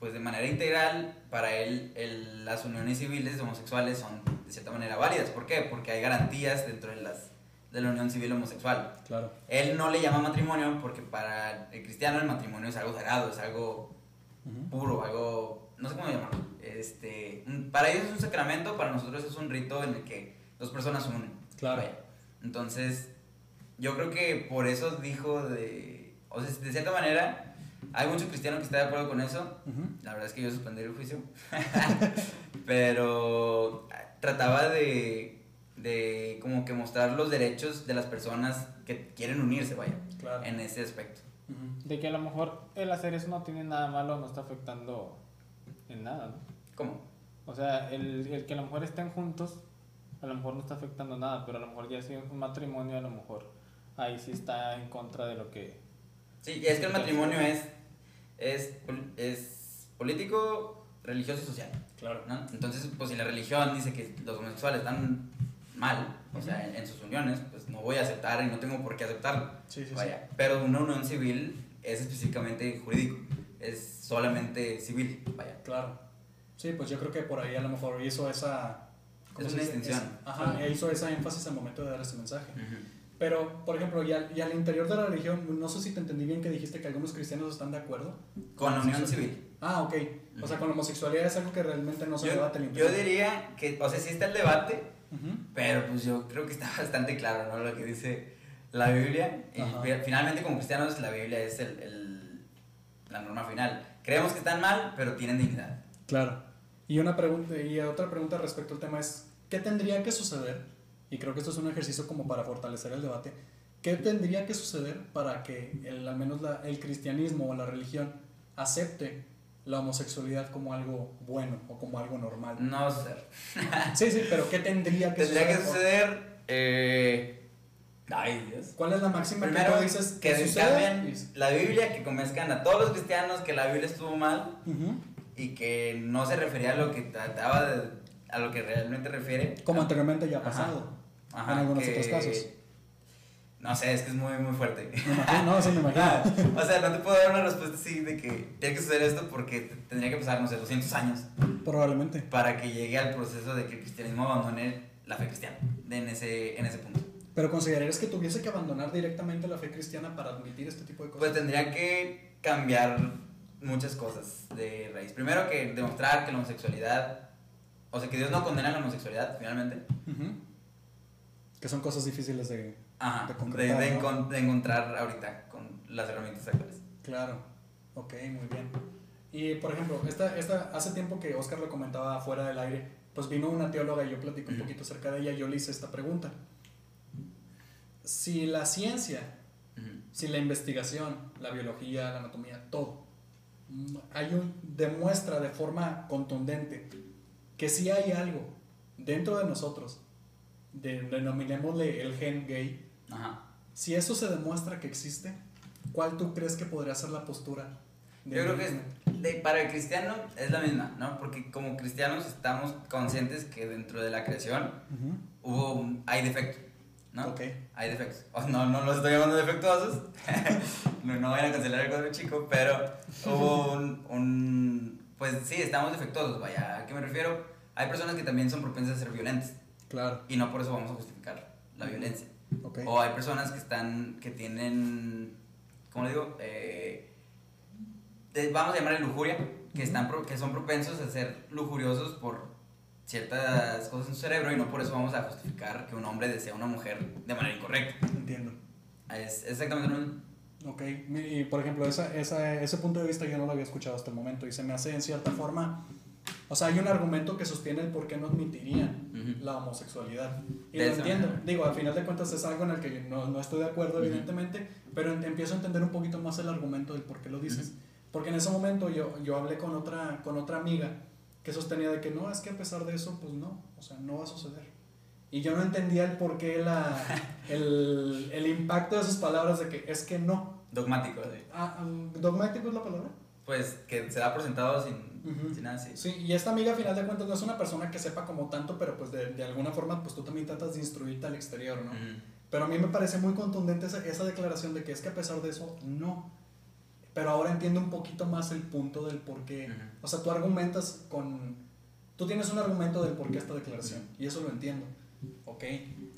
pues de manera integral, para él el- las uniones civiles homosexuales son de cierta manera válidas. ¿Por qué? Porque hay garantías dentro de, las, de la unión civil homosexual. Claro. Él no le llama matrimonio porque para el cristiano el matrimonio es algo sagrado, es algo Ujú. puro, algo, no sé cómo llamarlo. Este, para ellos es un sacramento, para nosotros es un rito en el que dos personas unen. Claro. Vaya. Entonces, yo creo que por eso dijo de, o sea, de cierta manera, hay mucho cristiano que está de acuerdo con eso. Ujú. La verdad es que yo suspendí el juicio. [laughs] Pero trataba de, de como que mostrar los derechos de las personas que quieren unirse, vaya, Claro. en ese aspecto. Ujú. De que a lo mejor el hacer eso no tiene nada malo, no está afectando en nada, ¿no? ¿Cómo? O sea, el, el que a lo mejor estén juntos, a lo mejor no está afectando nada, pero a lo mejor ya si es un matrimonio, a lo mejor ahí sí está en contra de lo que... Sí, es que el matrimonio es, es, es político, religioso y social. Claro. ¿no? Entonces, pues si la religión dice que los homosexuales están mal, o sea, en, en sus uniones, pues no voy a aceptar y no tengo por qué aceptarlo. Sí, sí, sí. Vaya, pero una unión civil es específicamente jurídico, es solamente civil, vaya. Claro. Sí, pues yo creo que por ahí a lo mejor hizo esa... ¿cómo Es una distinción. Ajá, hizo esa énfasis al momento de dar ese mensaje. Ujú. Pero, por ejemplo, y al, y al interior de la religión, no sé si te entendí bien que dijiste que algunos cristianos están de acuerdo. Con la unión civil. Ah, ok. O sea, con la homosexualidad es algo que realmente no se Yo, debate yo diría que, o sea, sí está el debate, Ujú. pero pues yo creo que está [laughs] bastante claro, ¿no? Lo que dice la Biblia. Y Ajá. fi- finalmente, como cristianos, la Biblia es el, el- la norma final. Creemos que están mal, pero tienen dignidad. Claro. Y una pregunta y otra pregunta respecto al tema es ¿qué tendría que suceder? Y creo que esto es un ejercicio como para fortalecer el debate. ¿Qué tendría que suceder para que el, al menos la- el cristianismo o la religión acepte la homosexualidad como algo bueno o como algo normal? No suceder. [laughs] Sí, sí, pero ¿qué tendría que Tendría que suceder? suceder. Eh... Ay, Dios. ¿Cuál es la máxima que Primero, tú dices que cambien la Biblia, que convenzcan a todos los cristianos que la Biblia estuvo mal Ujú. y que no se refería a lo que trataba de, a lo que realmente refiere. Como anteriormente ya ha pasado. Ajá, en algunos que- otros casos. No sé, es que es muy, muy fuerte. Me imagino, no, sí me imagino. Ah, [laughs] o sea, no te puedo dar una respuesta así de que tiene que suceder esto porque te- tendría que pasar, no sé, 200 años Probablemente. para que llegue al proceso de que el cristianismo abandone la fe cristiana en, ese, en ese punto. Pero considerarías que tuviese que abandonar directamente la fe cristiana para admitir este tipo de cosas. Pues tendría que cambiar muchas cosas de raíz. Primero que demostrar que la homosexualidad, o sea, que Dios no condena la homosexualidad finalmente. Ujú. Que son cosas difíciles de... Ajá, De de, concretar, de ¿no? de encontrar ahorita con las herramientas actuales. Claro. Ok, muy bien. Y por ejemplo, esta, esta, hace tiempo que Oscar lo comentaba fuera del aire, pues vino una teóloga y yo platico un poquito acerca de ella y yo le hice esta pregunta. Si la ciencia, Ujú. si la investigación, la biología, la anatomía, todo, mm, hay un, demuestra de forma contundente que si hay algo dentro de nosotros, de, denominémosle el gen gay, Ajá. si eso se demuestra que existe, ¿cuál tú crees que podría ser la postura? de Yo creo que es- de- para el cristiano es la misma, ¿no? Porque como cristianos estamos conscientes que dentro de la creación hubo hay defectos, ¿no? Ok. Hay defectos. No, no los estoy llamando defectuosos. [laughs] no, no vayan a cancelar el cuadro chico, pero hubo un, un- Pues sí, estamos defectuosos, vaya. ¿A qué me refiero? Hay personas que también son propensas a ser violentas Claro. y no por eso vamos a justificar la violencia. Ok. O hay personas que están, que tienen, ¿cómo le digo? Eh, de- vamos a llamarle lujuria, que, están, que son propensos a ser lujuriosos por ciertas cosas en su cerebro y no por eso vamos a justificar que un hombre desea a una mujer de manera incorrecta. Entiendo. Es exactamente lo mismo. Ok. Y por ejemplo, esa, esa, ese punto de vista yo no lo había escuchado hasta el momento y se me hace en cierta forma. O sea, hay un argumento que sostiene el por qué no admitirían Ujú. la homosexualidad. Y De lo entiendo. manera. Digo, al final de cuentas es algo en el que yo no, no estoy de acuerdo, Ujú. evidentemente, pero empiezo a entender un poquito más el argumento del por qué lo dices. Porque en ese momento yo, yo hablé con otra, con otra amiga que sostenía de que no, es que a pesar de eso, pues no, o sea, no va a suceder. Y yo no entendía el por qué, la, [laughs] el, el impacto de sus palabras de que es que no. Dogmático, así. Ah, um, ¿Dogmático es la palabra? Pues que se da por sentado sin, Ujú. sin nada así. Sí, y esta amiga, a final de cuentas, no es una persona que sepa como tanto, pero pues de, de alguna forma, pues tú también tratas de instruirte al exterior, ¿no? Ujú. Pero a mí me parece muy contundente esa, esa declaración de que es que a pesar de eso, no. Pero ahora entiendo un poquito más el punto del por qué. Ujú. O sea, tú argumentas con... Tú tienes un argumento del por qué esta declaración. Y eso lo entiendo. Ok.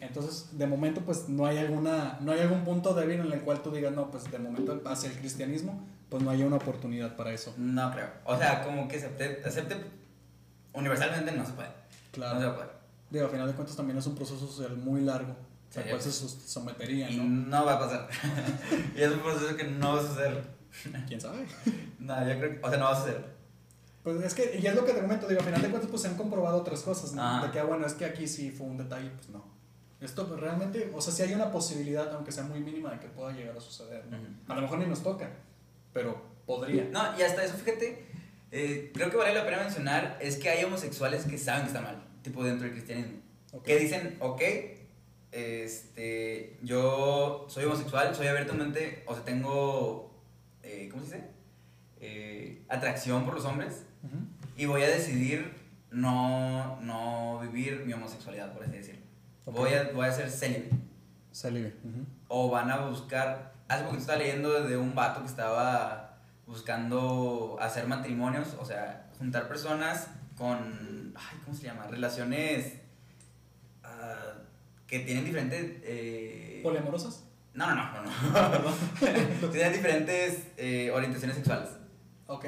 Entonces, de momento, pues no hay alguna... No hay algún punto débil en el cual tú digas, no, pues de momento hacia el cristianismo, pues no hay una oportunidad para eso. No creo. O sea, como que acepte, acepte universalmente no se puede. No se puede. Digo, al final de cuentas también es un proceso social muy largo. Sí. al cual se sometería, Y ¿no? no va a pasar. [laughs] y es un proceso que no va a suceder. [laughs] ¿Quién sabe? No, yo creo que, o sea, no va a suceder. Pues es que, y es lo que te comento, digo, al final de cuentas pues se han comprobado otras cosas, ¿no? Ajá. De que, ah, bueno, es que aquí sí fue un detalle, pues no. Esto pues, realmente, o sea, sí hay una posibilidad, aunque sea muy mínima, de que pueda llegar a suceder. A lo mejor ni nos toca, pero podría. No, y hasta eso, fíjate, eh, creo que vale la pena mencionar es que hay homosexuales que saben que está mal, tipo dentro del cristianismo. Que dicen, ok, este, yo soy homosexual, soy abiertamente, o sea, tengo, eh, ¿cómo se dice? Eh, atracción por los hombres y voy a decidir no, no vivir mi homosexualidad, por así decirlo. Voy, a, voy a ser célibe. Ujú. O van a buscar. Hace poquito estaba leyendo de un vato que estaba buscando hacer matrimonios, o sea, juntar personas con. Ay, ¿Cómo se llama? Relaciones. ah, que tienen diferentes. eh, ¿Poliamorosas? no, no, no, no. no. [laughs] tienen diferentes eh, orientaciones sexuales. Ok.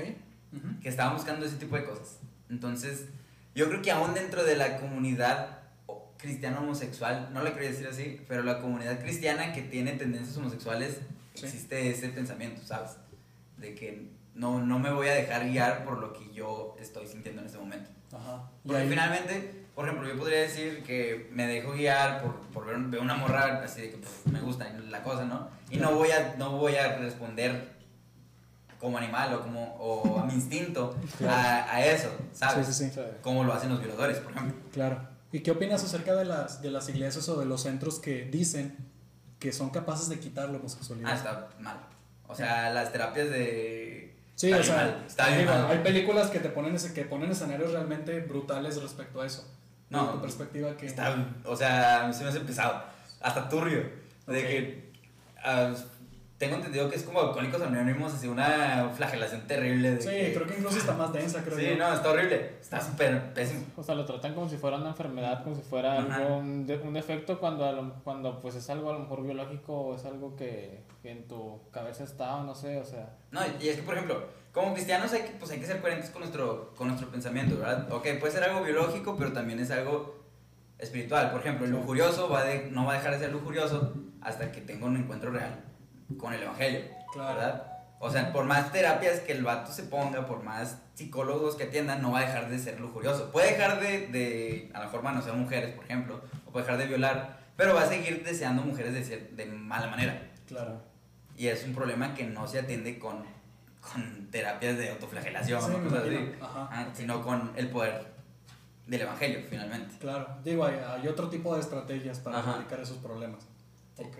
Que estaban buscando ese tipo de cosas. Entonces, yo creo que aún dentro de la comunidad o- cristiana homosexual, no la quería decir así, pero la comunidad cristiana que tiene tendencias homosexuales, Sí. existe ese pensamiento, ¿sabes? De que no, no me voy a dejar guiar por lo que yo estoy sintiendo en este momento. Ajá. Porque ahí- finalmente, por ejemplo, yo podría decir que me dejo guiar por, por ver, ver una morra así de que pf, me gusta la cosa, ¿no? Y no voy a, no voy a responder como animal o como o a mi instinto [laughs] a, a eso, ¿sabes? Sí, sí, sí. Como lo hacen los violadores, por ejemplo. Claro. ¿Y qué opinas acerca de las, de las iglesias o de los centros que dicen que son capaces de quitar la homosexualidad? Ah, está mal. O sea, las terapias de... Sí, está o sea, mal, está bien digo, mal. hay películas que te ponen ese, que ponen escenarios realmente brutales respecto a eso. No, tu perspectiva que Está, o sea, a mí se me hace pesado. Hasta turbio. De Ok. que. ah, tengo entendido que es como alcohólicos anónimos, así una flagelación terrible. De Sí, que- creo que incluso está más densa, creo Sí, yo. no, está horrible. Está súper pésimo. O sea, lo tratan como si fuera una enfermedad, como si fuera Ajá. algo, un, de- un defecto cuando, a lo- cuando pues es algo a lo mejor biológico o es algo que, que en tu cabeza está o no sé, o sea. No, y es que, por ejemplo, como cristianos hay que, pues, hay que ser coherentes con nuestro, con nuestro pensamiento, ¿verdad? Ok, puede ser algo biológico, pero también es algo espiritual. Por ejemplo, el lujurioso va de, no va a dejar de ser lujurioso hasta que tenga un encuentro real con el evangelio, Claro. ¿verdad? O sea, por más terapias que el vato se ponga, por más psicólogos que atiendan, no va a dejar de ser lujurioso. Puede dejar de, de a lo mejor manosear mujeres, por ejemplo, o puede dejar de violar, pero va a seguir deseando mujeres de, cier- de mala manera. Claro. Y es un problema que no se atiende con, con terapias de autoflagelación Sí, o cosas así. Ajá. ah, sino con el poder del evangelio, finalmente. Claro. Digo, hay, hay otro tipo de estrategias para erradicar esos problemas. Ok.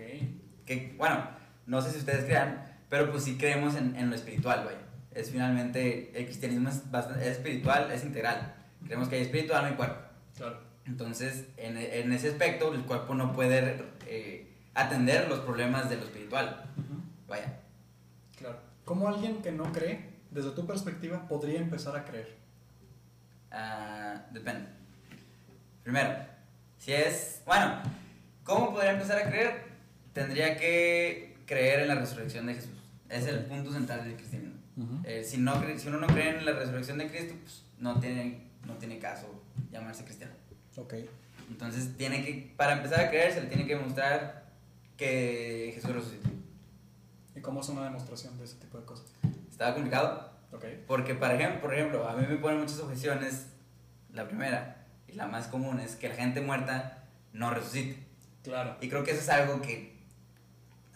Que, bueno, no sé si ustedes crean, pero pues sí creemos en, en lo espiritual, vaya. Es finalmente, el cristianismo es, bastante, es espiritual, es integral. Creemos que hay espíritu, alma y cuerpo. Claro. Entonces, en, en ese aspecto, el cuerpo no puede eh, atender los problemas de lo espiritual. Vaya. Claro. ¿Cómo alguien que no cree, desde tu perspectiva, podría empezar a creer? Ah, depende. Primero, si es. Bueno, ¿cómo podría empezar a creer? Tendría que creer en la resurrección de Jesús. Es el punto central del cristianismo. Eh, si, no, si uno no cree en la resurrección de Cristo, pues no tiene, no tiene caso llamarse cristiano. Ok. Entonces, tiene que, para empezar a creer, se le tiene que demostrar que Jesús resucitó. ¿Y cómo es una demostración de ese tipo de cosas? Estaba complicado, porque, por ejemplo, por ejemplo, a mí me ponen muchas objeciones. La primera, y la más común, es que la gente muerta no resucite. Claro. Y creo que eso es algo que,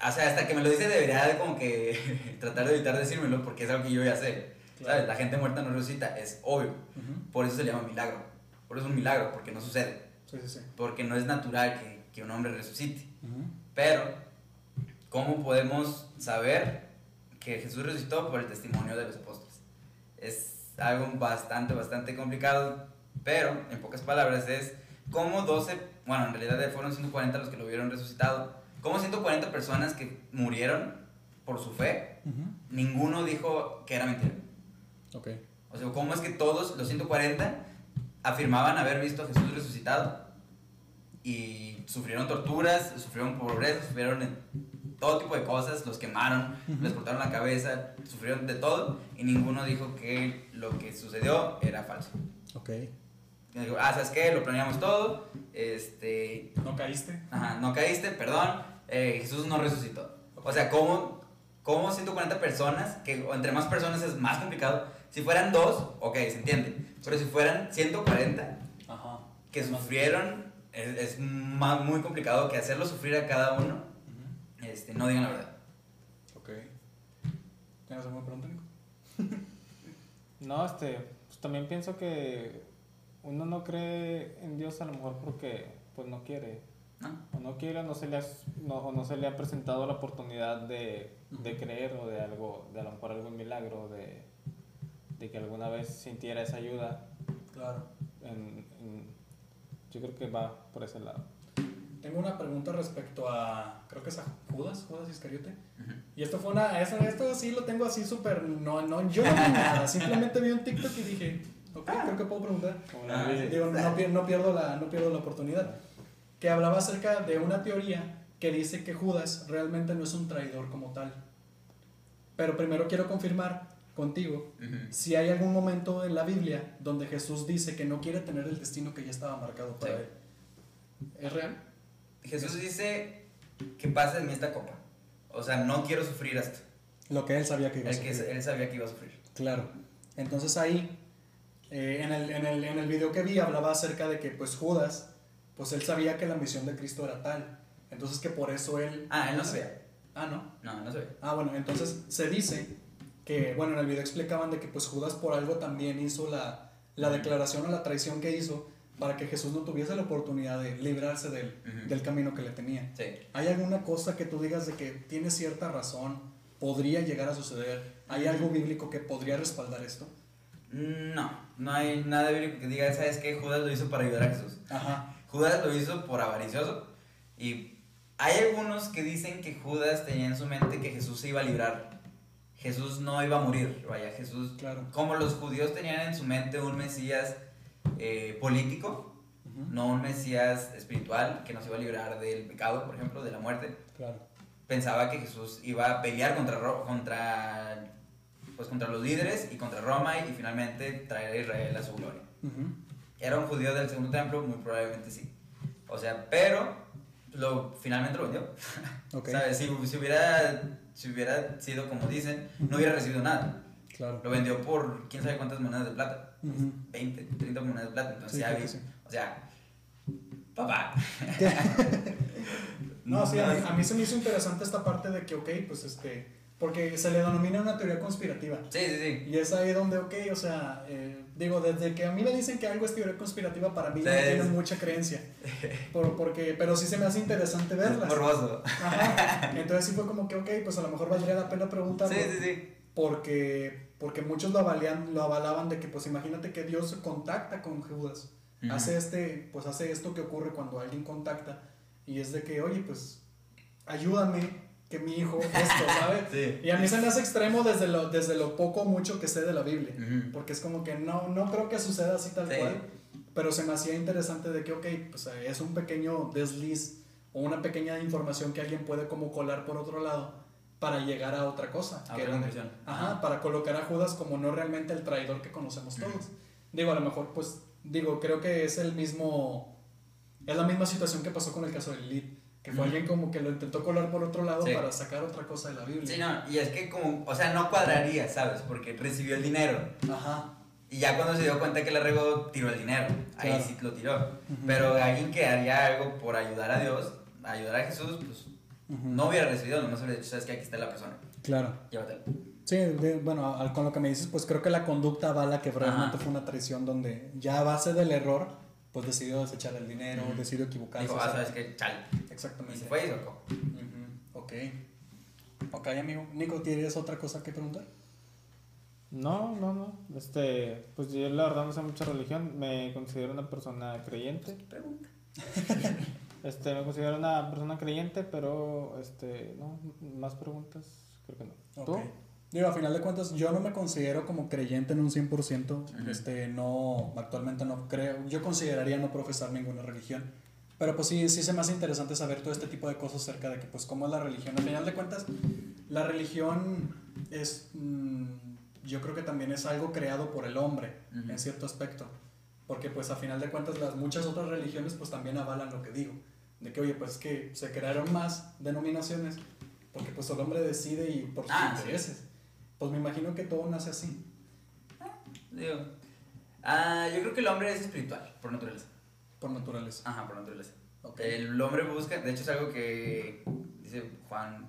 o sea, hasta que me lo dice debería de como que [laughs] tratar de evitar decírmelo porque es algo que yo ya sé. Claro. ¿Sabes? La gente muerta no resucita, es obvio. Ujú. Por eso se llama milagro. Por eso es un milagro, porque no sucede. Sí, sí, sí. Porque no es natural que, que un hombre resucite. Ujú. Pero, ¿cómo podemos saber que Jesús resucitó por el testimonio de los apóstoles? Es algo bastante, bastante complicado, pero en pocas palabras es cómo 12, bueno, en realidad fueron 140 los que lo vieron resucitado, cómo 140 personas que murieron por su fe, Ujú. ninguno dijo que era mentira. Ok. O sea, ¿cómo es que todos los 140 afirmaban haber visto a Jesús resucitado? Y sufrieron torturas, sufrieron pobreza, sufrieron todo tipo de cosas, los quemaron, Ujú. les cortaron la cabeza, sufrieron de todo y ninguno dijo que lo que sucedió era falso. Ok. Digo, ah, ¿sabes qué? Lo planeamos todo, este, ¿No caíste? Ajá, no caíste, perdón, eh, Jesús no resucitó. O sea, ¿cómo, ¿cómo 140 personas, que o entre más personas es más complicado? Si fueran dos, ok, se entiende. Pero si fueran 140 Ajá. que sufrieron, es, es más, muy complicado que hacerlo sufrir a cada uno, este, no digan la verdad. Ok. ¿Tienes alguna pregunta, Nico? [laughs] No, este, pues también pienso que uno no cree en Dios a lo mejor porque pues no quiere. ¿No? O no quiere, no se le ha, no, o no se le ha presentado la oportunidad de, de creer o de algo, de a lo mejor algún milagro, de, de que alguna vez sintiera esa ayuda. Claro. En, en- yo creo que va por ese lado. Tengo una pregunta respecto a. Creo que es a Judas, Judas Iscariote. Ujú. Y esto fue una. Esto, esto sí lo tengo así súper. No, no, yo no vi nada. Simplemente vi un TikTok y dije, ok, creo que puedo preguntar. Ah. Digo, no, no pierdo la, no pierdo la oportunidad. Que hablaba acerca de una teoría que dice que Judas realmente no es un traidor como tal. Pero primero quiero confirmar contigo si hay algún momento en la Biblia donde Jesús dice que no quiere tener el destino que ya estaba marcado para Sí. él. ¿Es real? Jesús dice que pase de mí esta copa. O sea, no quiero sufrir esto. Lo que él sabía que iba a El que sufrir. él sabía que iba a sufrir. Claro. Entonces ahí, eh, en, el, en, el, en el video que vi, hablaba acerca de que pues Judas, pues él sabía que la misión de Cristo era tal. Entonces que por eso él... Ah, él no sabía. Ah, ¿no? No, no sabía. Ah, bueno, entonces se dice que, bueno, en el video explicaban de que pues Judas por algo también hizo la, la declaración o la traición que hizo para que Jesús no tuviese la oportunidad de librarse del, del camino que le tenía. Sí. ¿Hay alguna cosa que tú digas de que tiene cierta razón, podría llegar a suceder? ¿Hay algo bíblico que podría respaldar esto? No, no hay nada bíblico que diga, ¿sabes qué? Judas lo hizo para ayudar a Jesús. Ajá, Judas lo hizo por avaricioso. Y hay algunos que dicen que Judas tenía en su mente que Jesús se iba a librar. Jesús no iba a morir. Vaya, Jesús. claro. Como los judíos tenían en su mente un Mesías eh, político, no un Mesías espiritual que nos iba a librar del pecado, por ejemplo, de la muerte. Claro. Pensaba que Jesús iba a pelear contra, contra, pues, contra los líderes y contra Roma y finalmente traer a Israel a su gloria. Ujú, ¿Era un judío del segundo templo? Muy probablemente sí. O sea, pero lo, finalmente lo vendió. [laughs] Ok, ¿Sabes? Si, si, hubiera, si hubiera sido como dicen, no hubiera recibido nada. claro. Lo vendió por quién sabe cuántas monedas de plata. Ujú. 20, 30 monedas de plata. Entonces Sí, ya vi- sí. O sea, papá. [laughs] [laughs] No, sí, a mí, a mí se me hizo interesante esta parte de que, ok, pues este, porque se le denomina una teoría conspirativa. Sí, sí, sí. Y es ahí donde, ok, o sea, eh, digo, desde que a mí me dicen que algo es teoría conspirativa, para mí no tiene mucha creencia. [laughs] Por, porque, pero sí se me hace interesante verlas. Morboso. Ajá. [laughs] Entonces sí fue como que, ok, pues a lo mejor valdría la pena preguntarlo. Sí, sí, sí. Porque, porque muchos lo, avalaban, lo avalaban de que, pues imagínate que Dios contacta con Judas. Hace, este, pues hace esto que ocurre cuando alguien contacta. Y es de que, oye, pues ayúdame, que mi hijo, esto, ¿sabes? [laughs] Sí. Y a mí se me hace extremo desde lo, desde lo poco mucho que sé de la Biblia. Ujú. Porque es como que no, no creo que suceda así tal Sí. cual. Pero se me hacía interesante de que, ok, pues eh, es un pequeño desliz o una pequeña información que alguien puede como colar por otro lado para llegar a otra cosa. A que otra era-. Ajá, para colocar a Judas como no realmente el traidor que conocemos todos. Digo, a lo mejor, pues, digo, creo que es el mismo, es la misma situación que pasó con el caso de Lilith, que fue alguien como que lo intentó colar por otro lado Sí. para sacar otra cosa de la Biblia. Sí, no, y es que como, o sea, no cuadraría, ¿sabes? Porque recibió el dinero. Ajá, Y ya cuando se dio cuenta que la regó, tiró el dinero. Ahí Claro. sí lo tiró. Ujú. Pero alguien que haría algo por ayudar a Dios, ayudar a Jesús, pues Ujú. no hubiera recibido, nomás hubiera dicho, sabes que aquí está la persona. claro. Llévatela. Sí, de- bueno, al- con lo que me dices, pues creo que la conducta avala que realmente Ajá. fue una traición donde ya a base del error, pues decidió desechar el dinero, decidió equivocarse. Dijo, ah, sabes que chal. Y Exactamente. se fue y. Ujú, Ok. Ok, amigo. Nico, ¿tienes otra cosa que preguntar? No, no, no. Este, pues yo la verdad no sé mucha religión. Me considero una persona creyente. Pregunta. [laughs] Este, me considero una persona creyente, pero este, no, más preguntas, creo que no. ¿Tú? Digo, a final de cuentas, yo no me considero como creyente en un 100%. Ujú. este, no, actualmente no creo. Yo consideraría no profesar ninguna religión. Pero pues sí, sí se me hace interesante saber todo este tipo de cosas acerca de que, pues, cómo es la religión. Al final de cuentas, la religión es, mm, yo creo que también es algo creado por el hombre, Ujú. en cierto aspecto. Porque, pues, a final de cuentas, las muchas otras religiones, pues, también avalan lo que digo. De que, oye, pues, que se crearon más denominaciones porque, pues, el hombre decide y por sus Ah, sí. Pues me imagino que todo nace así. Digo, ah, yo creo que el hombre es espiritual, por naturaleza. Por naturaleza. Ajá, por naturaleza. Ok. El hombre busca, de hecho es algo que dice Juan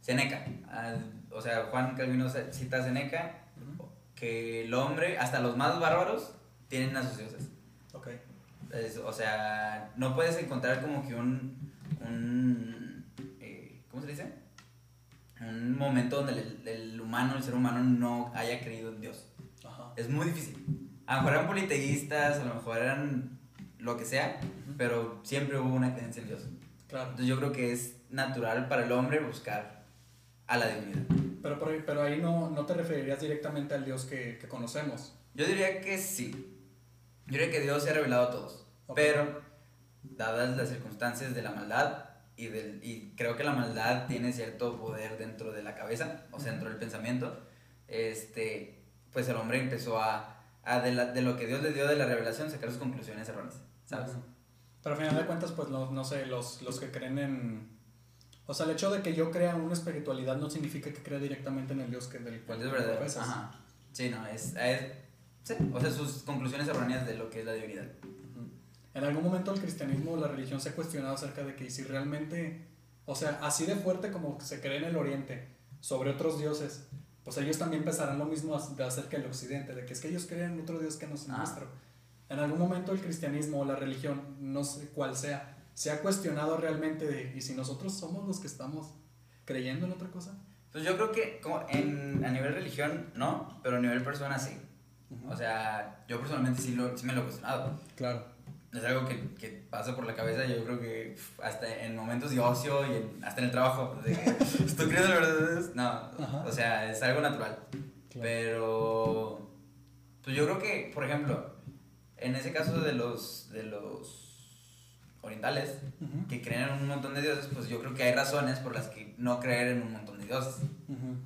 Seneca. ah, o sea, Juan Calvino cita a Seneca que el hombre, hasta los más bárbaros, tienen a sus dioses. Ok. Es- o sea, no puedes encontrar como que un. un eh, ¿Cómo se dice? Un momento donde el, el humano, el ser humano, no haya creído en Dios. Ajá. Es muy difícil. A lo mejor eran politeístas, a lo mejor eran lo que sea, Ujú. pero siempre hubo una creencia en Dios. Claro. Entonces yo creo que es natural para el hombre buscar a la divinidad. Pero, ahí- pero ahí no, no te referirías directamente al Dios que, que conocemos. Yo diría que sí. Yo diría que Dios se ha revelado a todos. Ok. Pero, dadas las circunstancias de la maldad, y, del, y creo que la maldad tiene cierto poder dentro de la cabeza, o sea, dentro del pensamiento, este, pues el hombre empezó a, a de, la- de lo que Dios le dio de la revelación sacar sus conclusiones erróneas, ¿sabes? Pero al final de cuentas, pues no, no sé, los, los que creen en... O sea, el hecho de que yo crea una espiritualidad no significa que crea directamente en el Dios que del cual ¿Cuál es verdadero? Ajá. Sí, no, es, es sí, o sea, sus conclusiones erróneas de lo que es la divinidad. En algún momento el cristianismo o la religión se ha cuestionado acerca de que si realmente, o sea, así de fuerte como se cree en el oriente sobre otros dioses, pues ellos también pensarán lo mismo de acerca del occidente, de que es que ellos creen en otro dios que no es Ah. nuestro. En algún momento el cristianismo o la religión, no sé cuál sea, se ha cuestionado realmente de, ¿y si nosotros somos los que estamos creyendo en otra cosa? Pues yo creo que como en, a nivel religión no, pero a nivel persona sí. O sea, yo personalmente sí, lo, sí me lo he cuestionado. claro. Es algo que, que pasa por la cabeza, yo creo que hasta en momentos de ocio y en- hasta en el trabajo. De ¿Estoy [laughs] creyendo en verdad? No, Ajá. o sea, es algo natural. Claro. Pero, pues yo creo que, por ejemplo, en ese caso de los, de los orientales, Ujú. que creen en un montón de dioses, pues yo creo que hay razones por las que no creer en un montón de dioses. Ujú.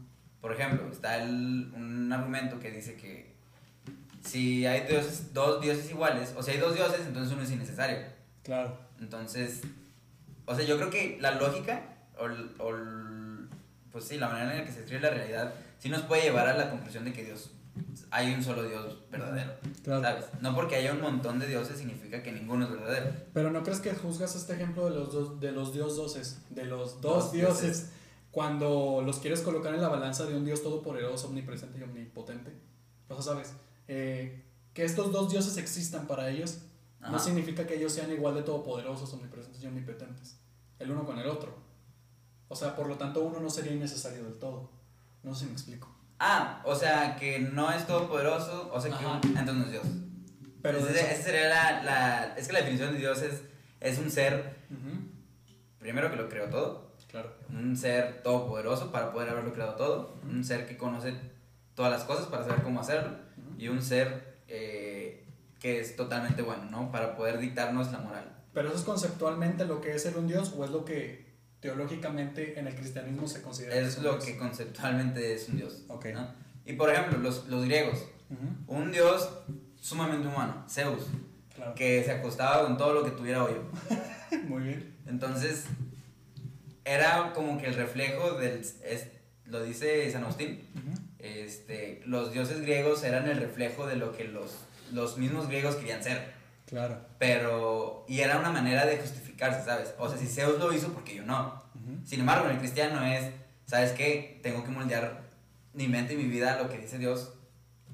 Por ejemplo, está el- un argumento que dice que si hay dioses, dos dioses iguales, o si hay dos dioses, entonces uno es innecesario. Claro. Entonces, o sea, yo creo que la lógica, o, o pues sí, la manera en la que se escribe la realidad, sí nos puede llevar a la conclusión de que Dios, hay un solo Dios verdadero, Claro. ¿sabes? No porque haya un montón de dioses significa que ninguno es verdadero. Pero ¿no crees que juzgas este ejemplo de los dos, de los dioses, de los dos Dos dioses, dioses. cuando los quieres colocar en la balanza de un Dios todopoderoso, omnipresente y omnipotente? O sea, ¿sabes? Eh, que estos dos dioses existan para ellos no significa que ellos sean igual de todopoderosos, omnipresentes y omnipotentes, el uno con el otro. O sea, por lo tanto, uno no sería innecesario del todo. No sé si me explico. Ah, o sea, que no es todopoderoso, o sea, que un- entonces no es Dios. Pero eso- esa sería la, la- Es que la definición de Dios es, es un ser, primero que lo creó todo, Claro. un ser todopoderoso para poder haberlo creado todo, un ser que conoce todas las cosas para saber cómo hacerlo. Y un ser eh, que es totalmente bueno, ¿no? Para poder dictarnos la moral. Pero eso es conceptualmente lo que es ser un Dios o es lo que teológicamente en el cristianismo se considera. Es un lo Dios? que conceptualmente es un Dios. Ok. ¿no? Y por ejemplo, los, los griegos, Ujú, un dios sumamente humano, Zeus, Claro. que se acostaba con todo lo que tuviera hoyo. [laughs] Muy bien. Entonces, era como que el reflejo del... es- lo dice San Agustín, Ujú, este, los dioses griegos eran el reflejo de lo que los, los mismos griegos querían ser. Claro. Pero, y era una manera de justificarse, ¿sabes? O sea, si Zeus lo hizo, porque yo no? Ujú, Sin embargo, en el cristiano es, ¿sabes qué? Tengo que moldear mi mente y mi vida a lo que dice Dios,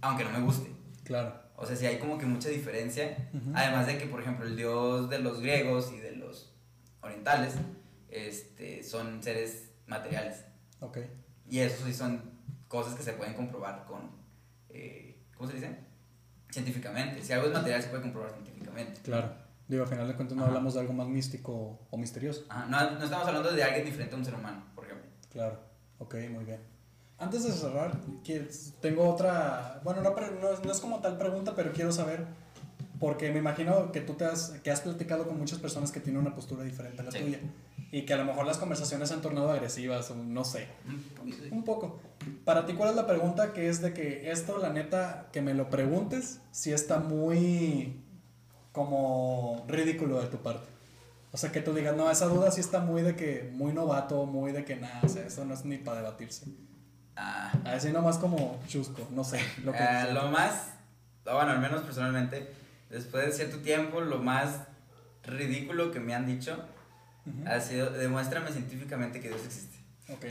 aunque no me guste. Claro. O sea, sí hay como que mucha diferencia. Ujú. Además de que, por ejemplo, el dios de los griegos y de los orientales este, son seres materiales. Ok. Y eso sí son cosas que se pueden comprobar con, eh, ¿cómo se dice? Científicamente. Si algo es material, se puede comprobar científicamente. Claro. Digo, al final de cuentas no Ajá. hablamos de algo más místico o misterioso. Ajá, No, no estamos hablando de alguien diferente a un ser humano, por ejemplo. Claro. Ok, muy bien. Antes de cerrar, tengo otra. Bueno, no, no, es- no es como tal pregunta, pero quiero saber. Porque me imagino que tú te has, que has platicado con muchas personas que tienen una postura diferente a la Sí. tuya. Y que a lo mejor las conversaciones se han tornado agresivas o no sé. Un poco. Para ti, ¿cuál es la pregunta? Que es de que esto, la neta, que me lo preguntes, si está muy como ridículo de tu parte. O sea, que tú digas, no, esa duda sí está muy de que, muy novato, muy de que nada, o sea, eso no es ni para debatirse. Ah, Así nomás como chusco, no sé. Lo que Ah, lo más, bueno, al menos personalmente, después de cierto tiempo, lo más ridículo que me han dicho Ujú. ha sido, demuéstrame científicamente que Dios existe. Ok.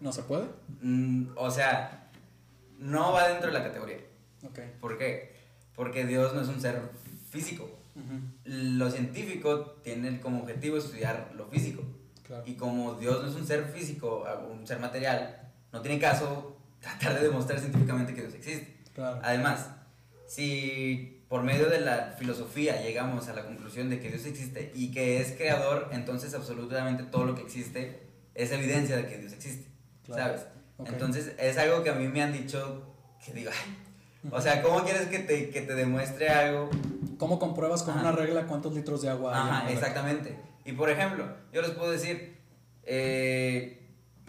¿No se puede? Mm, o sea, no va dentro de la categoría. Ok. ¿Por qué? Porque Dios no es un ser físico. Ujú. Lo científico tiene como objetivo estudiar lo físico. Claro. Y como Dios no es un ser físico, un ser material, no tiene caso tratar de demostrar científicamente que Dios existe. Claro. Además, si por medio de la filosofía llegamos a la conclusión de que Dios existe y que es creador, entonces absolutamente todo lo que existe es evidencia de que Dios existe, Claro. ¿sabes? Entonces es algo que a mí me han dicho que digo, "Ay". o sea, ¿cómo quieres que te, que te demuestre algo? ¿Cómo compruebas con Ajá. una regla cuántos litros de agua hay? Ajá, exactamente. Y por ejemplo, yo les puedo decir, eh,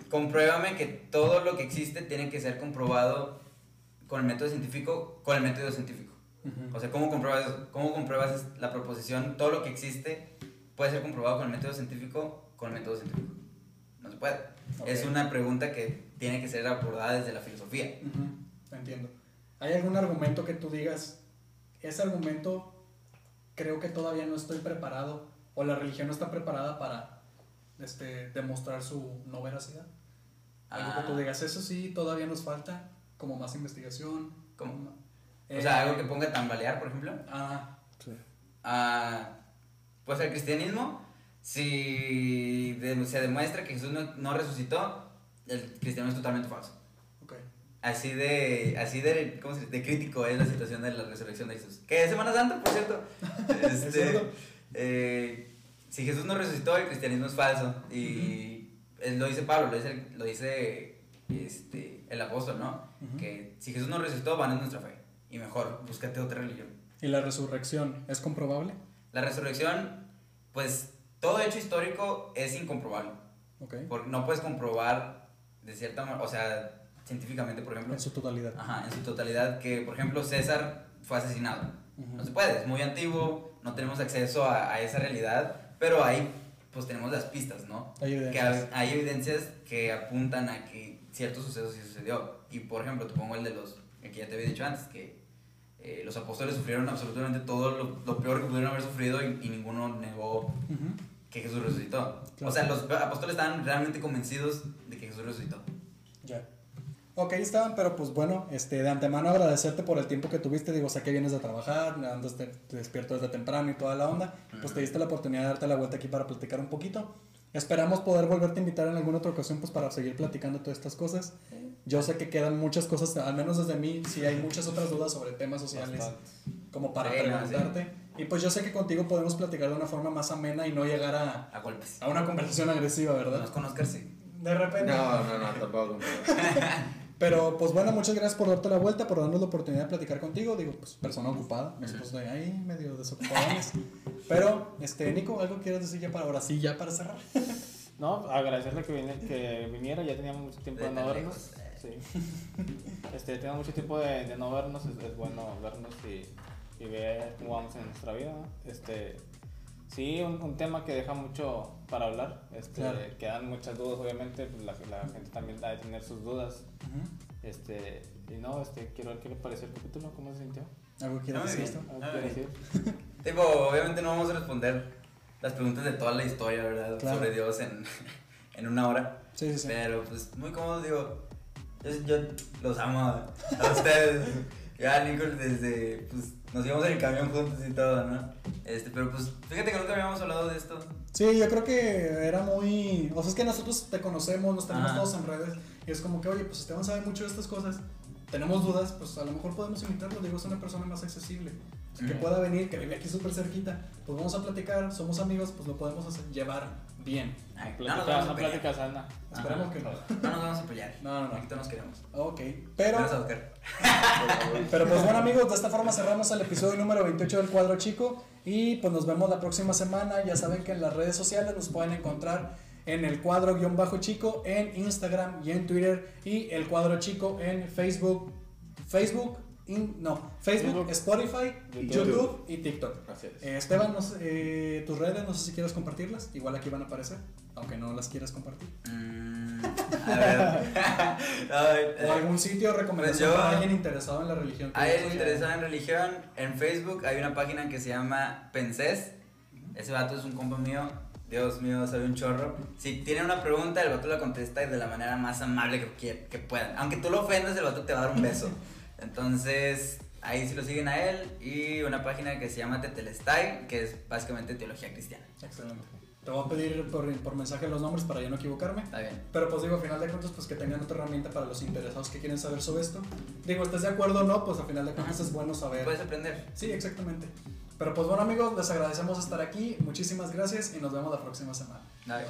compruébame que todo lo que existe tiene que ser comprobado con el método científico, con el método científico. O sea, ¿cómo compruebas, ¿cómo compruebas la proposición? Todo lo que existe puede ser comprobado con el método científico, con el método científico. No se puede. Es una pregunta que tiene que ser abordada desde la filosofía. Entiendo. ¿Hay algún argumento que tú digas, ese argumento creo que todavía no estoy preparado o la religión no está preparada para este, demostrar su no veracidad? Algo que tú Ah. digas, eso sí, todavía nos falta, como más investigación. ¿Cómo? Como- O Eh, sea, algo que ponga tambalear, por ejemplo. Ah, Ah, pues el cristianismo, si de- se demuestra que Jesús no, no resucitó, el cristianismo es totalmente falso. ok. Así de, así de, ¿cómo se dice? de crítico es la situación de la resurrección de Jesús. Que es Semana Santa, por cierto. [laughs] Este, cierto. eh, si Jesús no resucitó, el cristianismo es falso. Y él lo dice Pablo, lo dice, lo dice este, el apóstol, ¿no? Ujú. Que si Jesús no resucitó, van en nuestra fe. Y mejor, búscate otra religión. ¿Y la resurrección es comprobable? La resurrección, pues todo hecho histórico es incomprobable. Ok. Porque no puedes comprobar de cierta manera, o sea, científicamente, por ejemplo, En su totalidad. ajá, en su totalidad, que por ejemplo César fue asesinado. Ujú. No se puede, es muy antiguo, no tenemos acceso a, a esa realidad, pero ahí pues tenemos las pistas, ¿no? Hay Que evidencias. hay, hay evidencias que apuntan a que cierto suceso sí sucedió. Y por ejemplo, te pongo el de los, el que ya te había dicho antes, que eh, los apóstoles sufrieron absolutamente todo lo, lo peor que pudieron haber sufrido y, y ninguno negó Ujú. que Jesús resucitó. Claro. O sea, los apóstoles estaban realmente convencidos de que Jesús resucitó. Ya. Ok, Esteban, pero pues bueno, este, de antemano agradecerte por el tiempo que tuviste. Digo, sé que vienes de trabajar, andas te, te despierto desde temprano y toda la onda. Pues te diste la oportunidad de darte la vuelta aquí para platicar un poquito. Esperamos poder volverte a invitar en alguna otra ocasión pues para seguir platicando todas estas cosas. Yo sé que quedan muchas cosas, al menos desde mí, sí hay muchas otras dudas sobre temas sociales Bastante. como para Sí, preguntarte. Y pues yo sé que contigo podemos platicar de una forma más amena y no llegar a, A golpes. a una conversación agresiva, ¿verdad? Nos conozcas, sí. De repente. No, no, no, tampoco. [laughs] Pero pues bueno, muchas gracias por darte la vuelta, por darnos la oportunidad de platicar contigo. Digo, pues persona ocupada, nosotros de ahí medio desocupados. Pero, este, Nico, ¿algo quieres decir ya para ahora sí, ya para cerrar? [laughs] No, agradecerle que, vine- que viniera, ya teníamos mucho tiempo de, no vernos. Sí. [laughs] Este, teníamos mucho tiempo de, de no vernos, es, es bueno vernos y, y ver cómo vamos en nuestra vida. ¿no? Este, sí, un, un tema que deja mucho para hablar, este, Claro. quedan muchas dudas, obviamente, pues la, la gente también ha de tener sus dudas. Este, y no, este, quiero ver qué le pareció el capítulo, cómo se sintió. ¿Algo quieres Muy decir esto? ¿Algo que bien. decir? [laughs] Tipo, obviamente no vamos a responder las preguntas de toda la historia, ¿verdad? Claro. Sobre Dios en, [laughs] en una hora. Sí, sí, sí. Pero pues muy cómodo, digo. Yo, yo los amo a, ustedes. [laughs] Ya, Nicole, desde. Pues nos íbamos en el camión juntos y todo, ¿no? Este, pero pues fíjate que nunca habíamos hablado de esto. Sí, yo creo que era muy... O sea, es que nosotros te conocemos, nos tenemos todos en redes y es como que, oye, pues Esteban sabe mucho de estas cosas, tenemos dudas, pues a lo mejor podemos invitarlo, digo, es una persona más accesible, que pueda venir, que vive aquí súper cerquita, pues vamos a platicar, somos amigos, pues lo podemos hacer, llevar bien. Ay, no nos vamos a pelear. sana. Esperemos que no. No nos vamos a pelear. No, no, no. Aquí todos nos queremos. Ok, pero... A. [laughs] Pero pues bueno amigos, de esta forma cerramos el episodio número 28 del cuadro chico y pues nos vemos la próxima semana. Ya saben que en las redes sociales nos pueden encontrar en el cuadro guion bajo chico en Instagram y en Twitter y el cuadro chico en Facebook, Facebook, in- no, Facebook, Spotify, YouTube, YouTube. y TikTok. Así es. Eh, Esteban, no sé, eh, tus redes, no sé si quieres compartirlas, igual aquí van a aparecer, aunque no las quieras compartir. Mm, a ver. [laughs] O algún sitio recomendación Pues yo- para alguien interesado en la religión. Hay alguien interesado en religión, en Facebook hay una página que se llama Pensés. Ese vato es un compa mío. Dios mío, sabe un chorro. Si tiene una pregunta, el vato la contesta de la manera más amable que, que, que puedan. Aunque tú lo ofendas, el vato te va a dar un beso. [laughs] Entonces, ahí sí lo siguen a él. Y una página que se llama Tetelestai, que es básicamente teología cristiana. Excelente. Te voy a pedir por, por mensaje los nombres para ya no equivocarme. Está bien. Pero pues digo, a final de cuentas, pues que tengan otra herramienta para los interesados que quieren saber sobre esto. Digo, ¿estás de acuerdo o no? Pues a final de cuentas Ajá. es bueno saber. Puedes aprender. Sí, exactamente. Pero pues bueno amigos, les agradecemos estar aquí. Muchísimas gracias y nos vemos la próxima semana. Dale.